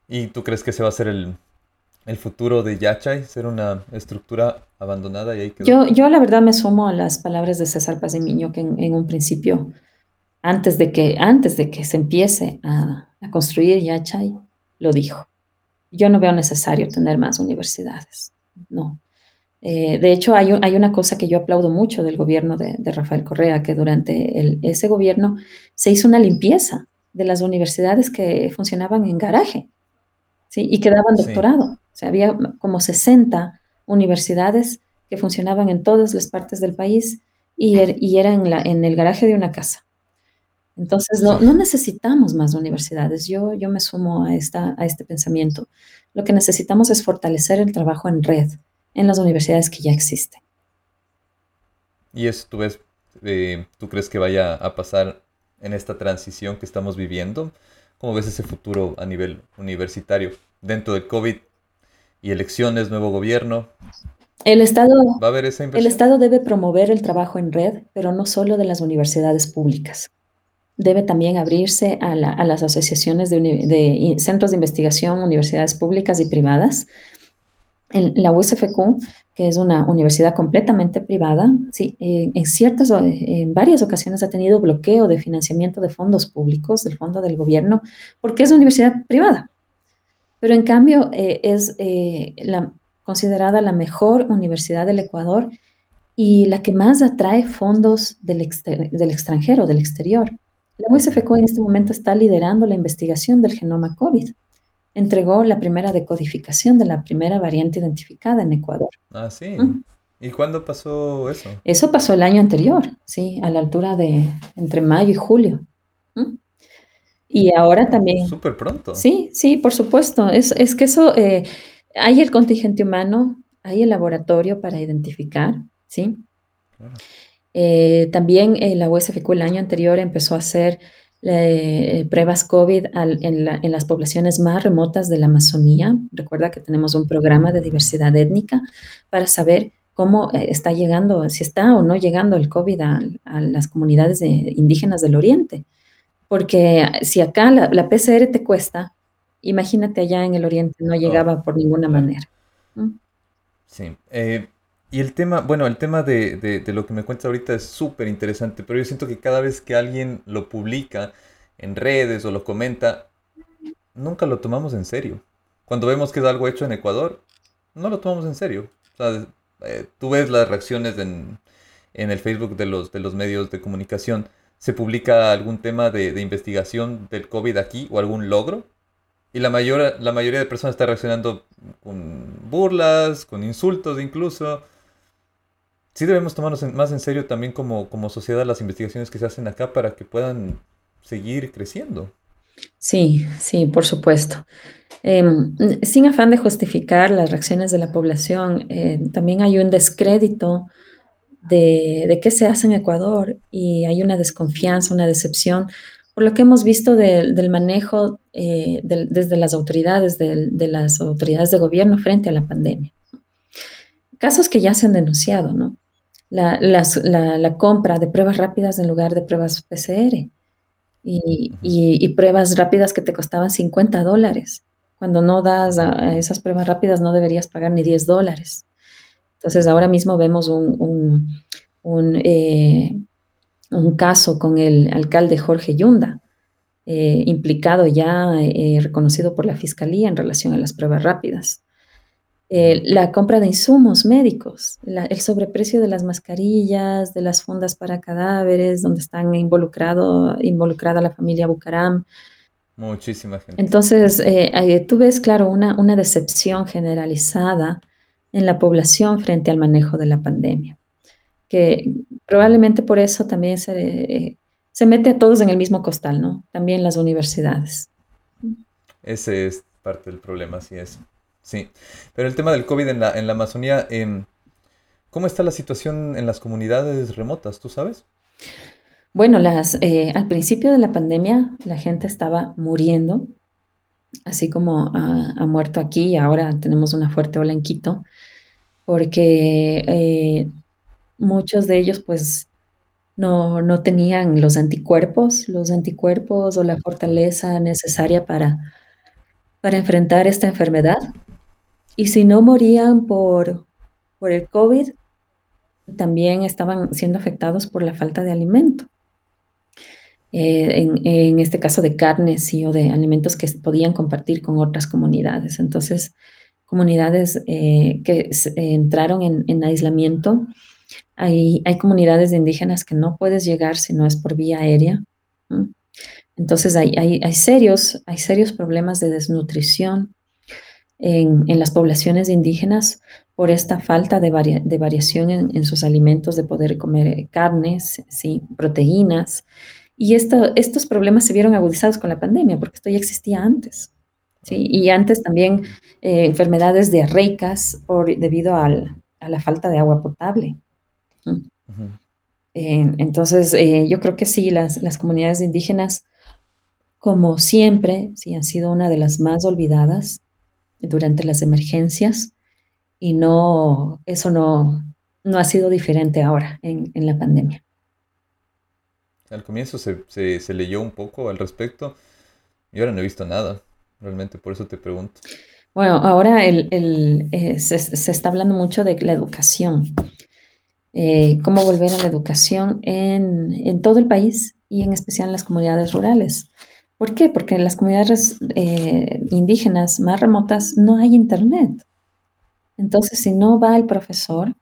¿Y tú crees que ese va a ser el, futuro de Yachay, ser una estructura abandonada y ahí Yo, yo la verdad me sumo a las palabras de César Pazimiño, que en, un principio antes de que, antes de que se empiece a, construir Yachay, lo dijo. Yo no veo necesario tener más universidades, no. Eh, de hecho, hay, hay, una cosa que yo aplaudo mucho del gobierno de, Rafael Correa, que durante ese gobierno se hizo una limpieza de las universidades que funcionaban en garaje ¿sí? y que daban doctorado. O sea, había como 60 universidades que funcionaban en todas las partes del país y, er, y eran en el garaje de una casa. Entonces, no, necesitamos más universidades. Yo, yo me sumo a, esta, a este pensamiento. Lo que necesitamos es fortalecer el trabajo en red en las universidades que ya existen. ¿Y eso tú ves, eh, tú crees que vaya a pasar en esta transición que estamos viviendo? ¿Cómo ves ese futuro a nivel universitario? Dentro del COVID y elecciones, nuevo gobierno. El Estado, ¿Va a haber esa el Estado debe promover el trabajo en red, pero no solo de las universidades públicas debe también abrirse a, las asociaciones de, centros de investigación, universidades públicas y privadas, En la USFQ, que es una universidad completamente privada, sí, en ciertas, en varias ocasiones ha tenido bloqueo de financiamiento de fondos públicos, del fondo del gobierno, porque es una universidad privada. Pero en cambio eh, es eh, la, considerada la mejor universidad del Ecuador y la que más atrae fondos del, del extranjero, del exterior. La USFQ en este momento está liderando la investigación del genoma COVID. Entregó la primera decodificación de la primera variante identificada en Ecuador. Ah, sí. ¿Y cuándo pasó eso? Eso pasó el año anterior, sí, a la altura de entre mayo y julio. Y ahora también. Súper pronto. Sí, sí, por supuesto. Es, es que eso, eh, hay el contingente humano, hay el laboratorio para identificar, ¿sí? Eh, también eh, la USFQ el año anterior empezó a hacer pruebas COVID en, en, las poblaciones más remotas de la Amazonía. Recuerda que tenemos un programa de diversidad étnica para saber cómo está llegando, si está o no llegando el COVID a, a las comunidades indígenas del Oriente. Porque si acá la, PCR te cuesta, imagínate allá en el Oriente, no llegaba por ninguna manera. Sí. Y el tema, bueno, el tema de, lo que me cuentas ahorita es súper interesante, pero yo siento que cada vez que alguien lo publica en redes o lo comenta, nunca lo tomamos en serio. Cuando vemos que es algo hecho en Ecuador, no lo tomamos en serio. Eh, tú ves las reacciones en, en, el Facebook de los, de los medios de comunicación se publica algún tema de, investigación del COVID aquí o algún logro. Y la, mayor, la mayoría de personas está reaccionando con burlas, con insultos incluso. Sí debemos tomarnos más en serio también como, como sociedad las investigaciones que se hacen acá para que puedan seguir creciendo. Sí, sí, por supuesto. Em, sin afán de justificar las reacciones de la población, eh, también hay un descrédito de, qué se hace en Ecuador y hay una desconfianza, una decepción por lo que hemos visto del manejo eh, desde las autoridades, de, las autoridades de gobierno frente a la pandemia. Casos que ya se han denunciado, ¿no? La, la, compra de pruebas rápidas en lugar de pruebas PCR y, y, pruebas rápidas que te costaban 50 dólares. Cuando no das a esas pruebas rápidas no deberías pagar ni 10 dólares. Entonces, ahora mismo vemos un, eh, un, caso con el alcalde Jorge Yunda, eh, implicado ya, eh, reconocido por la Fiscalía en relación a las pruebas rápidas. La compra de insumos médicos, el sobreprecio de las mascarillas, de las fundas para cadáveres, donde están involucrado, involucrada la familia Bucaram. Muchísima gente. Entonces, tú ves, claro, una, una decepción generalizada en la población frente al manejo de la pandemia, que probablemente por eso también se, se mete a todos en el mismo costal, ¿no? También las universidades. Ese es parte del problema, así es. Sí, pero el tema del COVID en la, en la Amazonía, em, ¿cómo está la situación en las comunidades remotas? ¿Tú sabes? Bueno, las, eh, al principio de la pandemia la gente estaba muriendo, así como ha, muerto aquí y ahora tenemos una fuerte ola en Quito porque eh, muchos de ellos pues no, no, tenían los anticuerpos, los anticuerpos o la fortaleza necesaria para, para enfrentar esta enfermedad. Y si no morían por, por el COVID, también estaban siendo afectados por la falta de alimento. Eh, en, en, este caso de carnes y o de alimentos que podían compartir con otras comunidades. Entonces, comunidades eh, que entraron en, aislamiento. Hay, hay, comunidades de indígenas que no puedes llegar si no es por vía aérea. Entonces hay, hay, serios, hay serios problemas de desnutrición en, las poblaciones indígenas por esta falta de, de variación en, sus alimentos, de poder comer carnes, ¿sí? proteínas. Y esto, estos problemas se vieron agudizados con la pandemia, porque esto ya existía antes. Y antes también eh, enfermedades diarreicas por, debido a la falta de agua potable. Eh, entonces, eh, yo creo que sí, las, las, comunidades indígenas, como siempre, sí han sido una de las más olvidadas durante las emergencias y no, eso no, no ha sido diferente ahora en, en la pandemia. Al comienzo se, se, se leyó un poco al respecto y ahora no he visto nada realmente por eso te pregunto. Bueno, ahora el, el, eh, se, se está hablando mucho de la educación. Eh, cómo volver a la educación en, en, todo el país y en especial en las comunidades rurales. ¿Por qué? Porque en las comunidades eh, indígenas más remotas no hay internet. Entonces, si no va el profesor,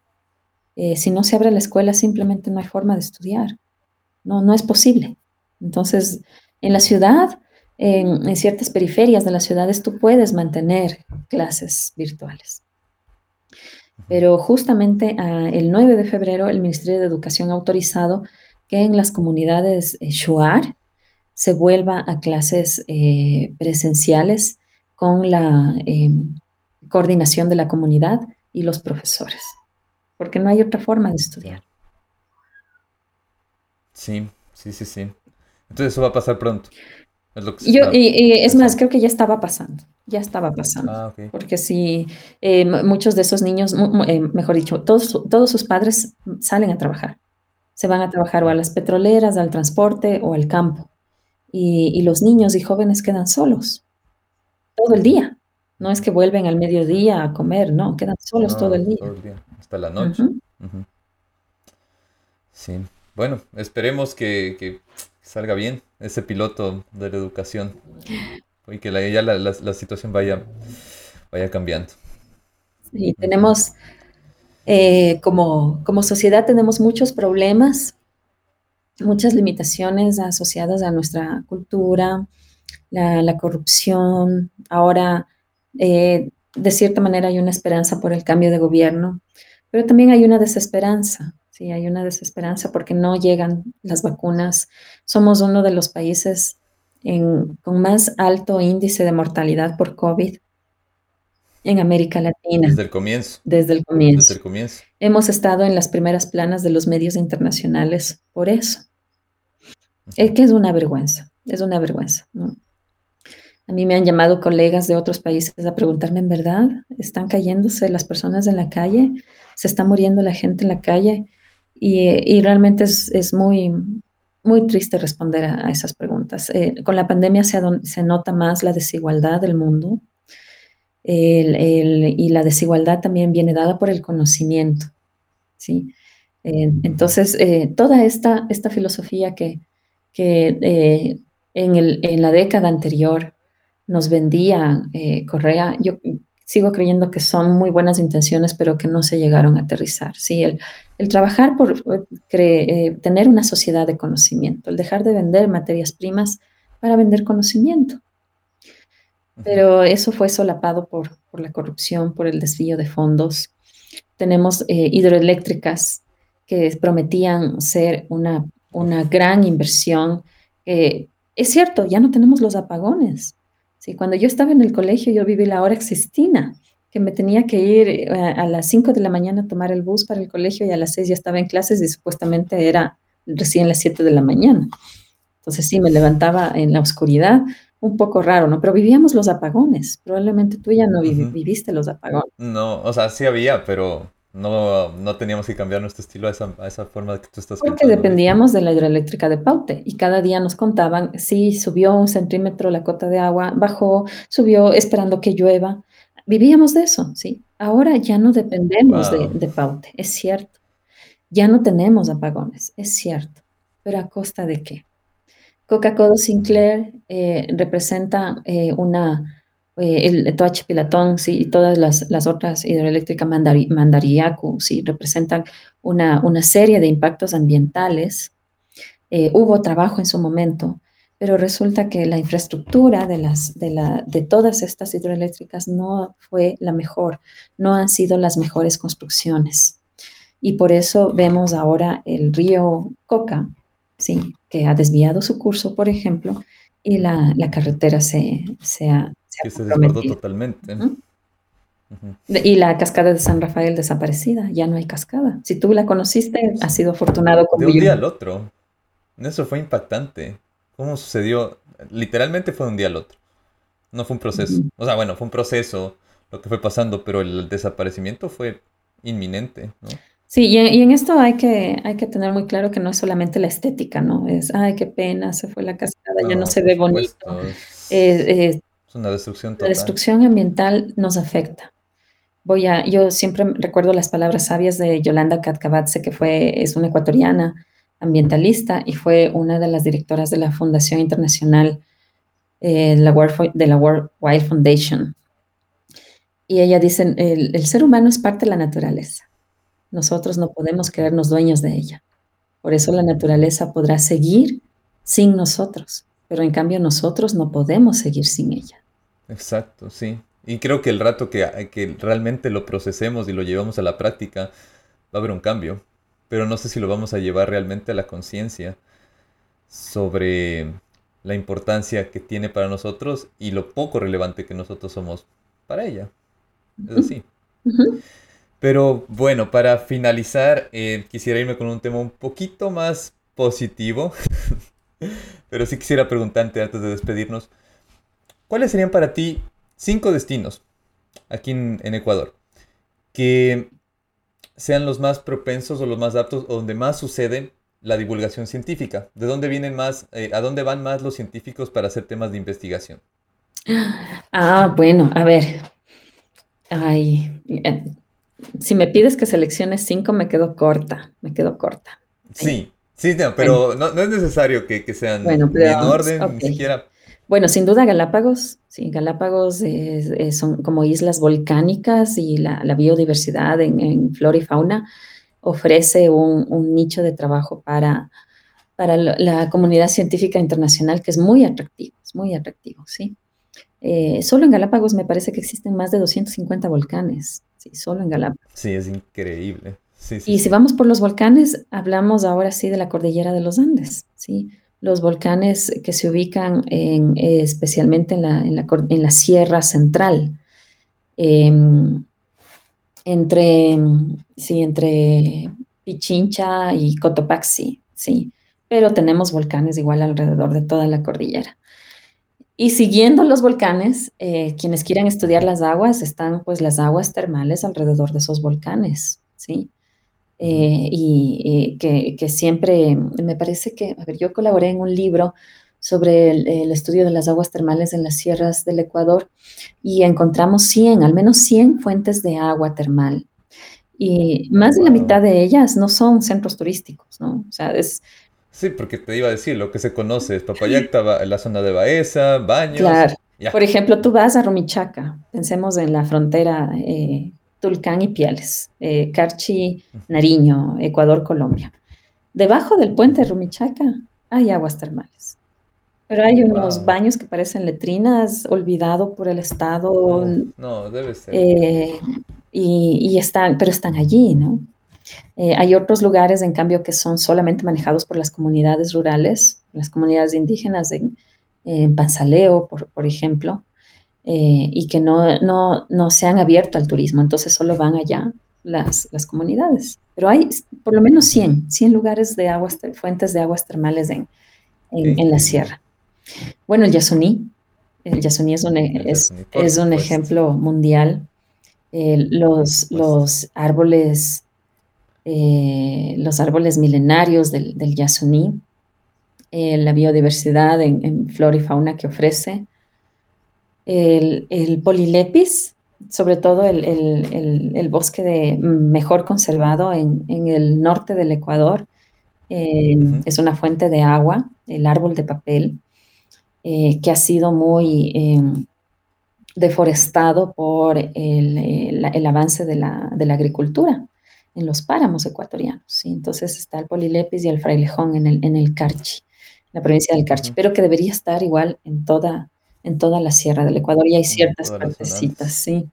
eh, si no se abre la escuela, simplemente no hay forma de estudiar. No, no es posible. Entonces, en la ciudad, en, ciertas periferias de las ciudades, tú puedes mantener clases virtuales. Pero justamente ah, el 9 de febrero el Ministerio de Educación ha autorizado que en las comunidades eh, Shuar se vuelva a clases eh, presenciales con la em, coordinación de la comunidad y los profesores, porque no hay otra forma de estudiar. Sí, sí, sí, sí. Entonces eso va a pasar pronto. Es lo que Yo, y, y, es más, creo que ya estaba pasando ya estaba pasando. Ah, okay. Porque si eh, muchos de esos niños, eh, mejor dicho, todos, todos sus padres salen a trabajar. Se van a trabajar o a las petroleras, al transporte o al campo. Y, y, los niños y jóvenes quedan solos todo el día. No es que vuelven al mediodía a comer, no, quedan solos no, todo el día. Todo el día, hasta la noche. Uh -huh. Uh -huh. Sí, bueno, esperemos que, que salga bien ese piloto de la educación y que la, ya la, la, la, situación vaya, vaya cambiando. Sí, tenemos, eh, como, como sociedad tenemos muchos problemas, muchas limitaciones asociadas a nuestra cultura, la, corrupción. Ahora, eh, de cierta manera, hay una esperanza por el cambio de gobierno, pero también hay una desesperanza. Sí, hay una desesperanza porque no llegan las vacunas. Somos uno de los países con más alto índice de mortalidad por COVID en América Latina. Desde el comienzo. Desde el comienzo. Desde el comienzo. Hemos estado en las primeras planas de los medios internacionales por eso. Es que es una vergüenza, es una vergüenza. ¿no? A mí me han llamado colegas de otros países a preguntarme, ¿en verdad están cayéndose las personas en la calle? ¿Se está muriendo la gente en la calle? Y, y realmente es, es, muy, muy triste responder a, a esas preguntas. Eh, con la pandemia se, se, nota más la desigualdad del mundo y la desigualdad también viene dada por el conocimiento. ¿sí? Eh, entonces, eh, toda esta, esta filosofía que, que eh, en, el, en, la década anterior nos vendía Correa, yo sigo creyendo que son muy buenas intenciones, pero que no se llegaron a aterrizar. Sí, el, el trabajar por tener una sociedad de conocimiento, el dejar de vender materias primas para vender conocimiento. Pero eso fue solapado por, por la corrupción, por el desvío de fondos. Tenemos eh, hidroeléctricas que prometían ser una, una gran inversión. Es cierto, ya no tenemos los apagones, Sí, cuando yo estaba en el colegio, yo viví la hora existina, que me tenía que ir eh, a las 5 de la mañana a tomar el bus para el colegio y a las 6 ya estaba en clases y supuestamente era recién las 7 de la mañana. Entonces sí, me levantaba en la oscuridad, un poco raro, ¿no? Pero vivíamos los apagones. Probablemente tú ya no uh -huh. viviste los apagones. No, o sea, sí había, pero no, no teníamos que cambiar nuestro estilo a esa, a esa forma que tú estás Porque contando. dependíamos de la hidroeléctrica de Paute y cada día nos contaban si subió un centímetro la cota de agua, bajó, subió esperando que llueva. Vivíamos de eso, ¿sí? Ahora ya no dependemos wow. de, de Paute, es cierto. Ya no tenemos apagones, es cierto. Pero ¿a costa de qué? Coca-Cola Sinclair eh, representa eh, una eh, el Toachi Pilatón, sí, y todas las, las otras hidroeléctricas Mandari, Mandariacu, sí, representan una, una serie de impactos ambientales. Eh, hubo trabajo en su momento, pero resulta que la infraestructura de, las, de, la, de todas estas hidroeléctricas no fue la mejor, no han sido las mejores construcciones. Y por eso vemos ahora el río Coca, sí, que ha desviado su curso, por ejemplo, y la, la carretera se, se ha, que se desbordó totalmente. Uh -huh. Y la cascada de San Rafael desaparecida, ya no hay cascada. Si tú la conociste, has sido afortunado como De un yo. día al otro. Eso fue impactante. ¿Cómo sucedió? Literalmente fue de un día al otro. No fue un proceso. Uh -huh. O sea, bueno, fue un proceso lo que fue pasando, pero el desaparecimiento fue inminente, ¿no? Sí, y en, y en, esto hay que, hay que tener muy claro que no es solamente la estética, ¿no? Es, ay, qué pena, se fue la cascada, no, ya no se ve bonito. Eh, eh, Es una destrucción La total. destrucción ambiental nos afecta. Voy a, yo siempre recuerdo las palabras sabias de Yolanda Katkabatse, que fue, es una ecuatoriana ambientalista y fue una de las directoras de la Fundación Internacional eh, la World de la World Wide Foundation. Y ella dice, el, el ser humano es parte de la naturaleza. Nosotros no podemos creernos dueños de ella. Por eso la naturaleza podrá seguir sin nosotros, pero en cambio nosotros no podemos seguir sin ella. Exacto, sí. Y creo que el rato que, que realmente lo procesemos y lo llevamos a la práctica, va a haber un cambio. Pero no sé si lo vamos a llevar realmente a la conciencia sobre la importancia que tiene para nosotros y lo poco relevante que nosotros somos para ella. Es así. Ujú. Pero bueno, para finalizar, eh, quisiera irme con un tema un poquito más positivo. Pero sí quisiera preguntarte antes de despedirnos, ¿cuáles serían para ti cinco destinos aquí en, Ecuador que sean los más propensos o los más aptos o donde más sucede la divulgación científica? ¿De dónde vienen más, eh, a dónde van más los científicos para hacer temas de investigación? Ah, bueno, a ver. Ay, eh, si me pides que seleccione cinco, me quedo corta, me quedo corta. Sí, sí, no, pero no, no es necesario que, que sean Bueno, ni pero en orden, ni siquiera. Bueno, sin duda Galápagos, sí, Galápagos es- es- son como islas volcánicas y la, la biodiversidad en, en flora y fauna ofrece un, un nicho de trabajo para, para la comunidad científica internacional que es muy atractivo, es muy atractivo, ¿sí? Eh, solo en Galápagos me parece que existen más de 250 volcanes, sí, solo en Galápagos. Sí, es increíble. Sí, sí, Y si vamos por los volcanes, hablamos ahora sí de la cordillera de los Andes, ¿sí? Los volcanes que se ubican en, eh, especialmente en la, en la en la Sierra Central, em, entre, sí, entre Pichincha y Cotopaxi, sí. Pero tenemos volcanes igual alrededor de toda la cordillera. Y siguiendo los volcanes, eh, quienes quieran estudiar las aguas, están pues las aguas termales alrededor de esos volcanes, ¿sí? Eh, y, y que, que siempre, me parece que, a ver, yo colaboré en un libro sobre el, el estudio de las aguas termales en las sierras del Ecuador y encontramos 100, al menos 100 fuentes de agua termal. Y más de la mitad de ellas no son centros turísticos, ¿no? O sea, es, Sí, porque te iba a decir, lo que se conoce es Papayacta, la zona de Baeza, Baños. Claro. Ya. Por ejemplo, tú vas a Rumichaca, pensemos en la frontera eh, Tulcán y Piales, eh, Carchi, Nariño, Ecuador, Colombia. Debajo del puente de Rumichaca hay aguas termales. Pero hay unos Wow. baños que parecen letrinas, olvidado por el Estado, No, no, debe ser. eh, y, y están, pero están allí, ¿no? Eh, hay otros lugares, en cambio, que son solamente manejados por las comunidades rurales, las comunidades indígenas en, en Panzaleo, por, por ejemplo, eh, y que no, no, no se han abierto al turismo, entonces solo van allá las, las comunidades. Pero hay por lo menos 100, 100 lugares de aguas, fuentes de aguas termales en, en, en la sierra. Bueno, el Yasuní, el Yasuní es un, e- es, es un ejemplo mundial. Eh, los, los árboles, eh, los árboles milenarios del, del Yasuní, eh, la biodiversidad en, en flora y fauna que ofrece, el, el polilepis, sobre todo el, el- bosque de, mejor conservado en, en el norte del Ecuador, eh, es una fuente de agua, el árbol de papel, eh, que ha sido muy eh, deforestado por el, el- el avance de la, de la agricultura en los páramos ecuatorianos. ¿sí? Entonces está el Polilepis y el Frailejón en el, en el Carchi, la provincia del Carchi, pero que debería estar igual en toda, en toda la sierra del Ecuador y hay ciertas partecitas, sí,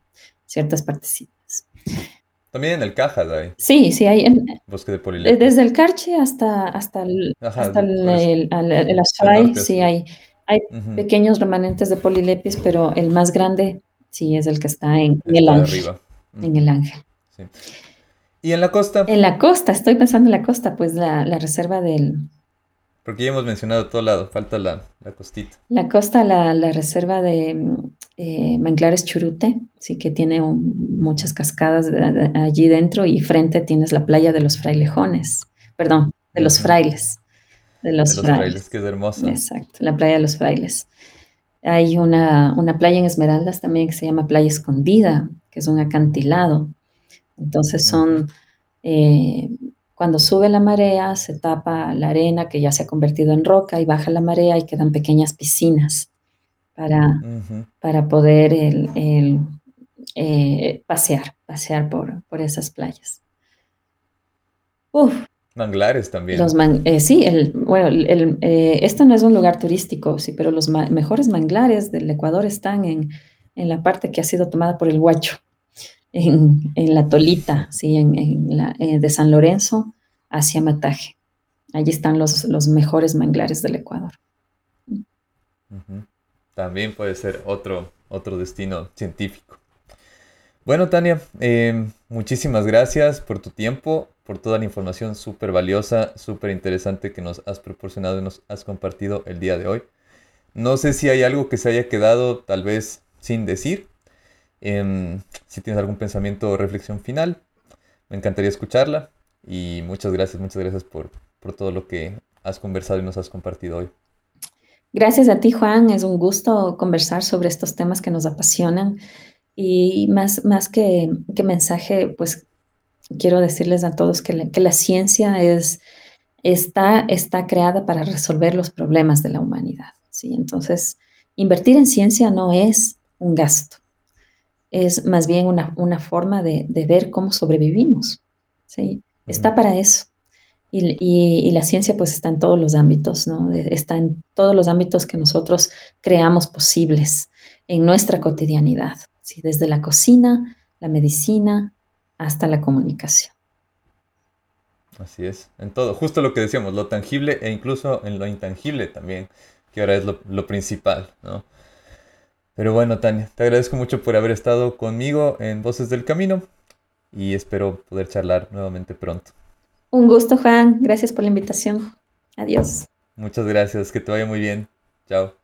ciertas partecitas. También en el Cajas hay Sí, sí, hay en- bosque de polilepo. desde el Carchi hasta, hasta el, Ajá, hasta el, el- el a sí hay, hay pequeños remanentes de polilepis, pero el más grande sí es el que está en, en el Ángel, arriba. en el Ángel. Sí. Y en la costa, En la costa, estoy pensando en la costa, pues la, la reserva del, porque ya hemos mencionado todo lado, falta la, la costita. la costa, la, la reserva de eh, Manglares Churute, sí que tiene un- muchas cascadas de- de- allí dentro y frente tienes la playa de los frailejones, perdón, de los frailes, de los De los frailes. frailes, que es hermosa. Exacto, la playa de los frailes. Hay una, playa en Esmeraldas también que se llama Playa Escondida, que es un acantilado. Entonces son, eh, cuando sube la marea, se tapa la arena que ya se ha convertido en roca y baja la marea y quedan pequeñas piscinas para, para poder el, eh, pasear, pasear por, por esas playas. Uf, Manglares también. Los eh, sí, el, bueno, el, eh, esto no es un lugar turístico, sí, pero los mejores manglares del Ecuador están en, la parte que ha sido tomada por el Huacho, en, la Tolita, sí, en, la, eh, de San Lorenzo hacia Mataje. Allí están los, los mejores manglares del Ecuador. También puede ser otro, otro destino científico. Bueno, Tania, muchísimas gracias por tu tiempo por toda la información súper valiosa, súper interesante que nos has proporcionado y nos has compartido el día de hoy. No sé si hay algo que se haya quedado tal vez sin decir. Em, si tienes algún pensamiento o reflexión final, me encantaría escucharla. Y muchas gracias, muchas gracias por, por todo lo que has conversado y nos has compartido hoy. Gracias a ti, Juan. Es un gusto conversar sobre estos temas que nos apasionan. Y más, más que, que mensaje, pues quiero decirles a todos que, la ciencia es, está, está creada para resolver los problemas de la humanidad. ¿sí? Entonces, invertir en ciencia no es un gasto, es más bien una, forma de, ver cómo sobrevivimos. ¿sí? Está para eso. Y, la ciencia pues está en todos los ámbitos, ¿no? Está en todos los ámbitos que nosotros creamos posibles en nuestra cotidianidad, ¿sí? Desde la cocina, la medicina, hasta la comunicación. Así es, en todo, justo lo que decíamos, lo tangible e incluso en lo intangible también, que ahora es lo, principal, ¿no? Pero bueno, Tania, te agradezco mucho por haber estado conmigo en Voces del Camino y espero poder charlar nuevamente pronto. Un gusto, Juan. Gracias por la invitación. Adiós. Muchas gracias. Que te vaya muy bien. Chao.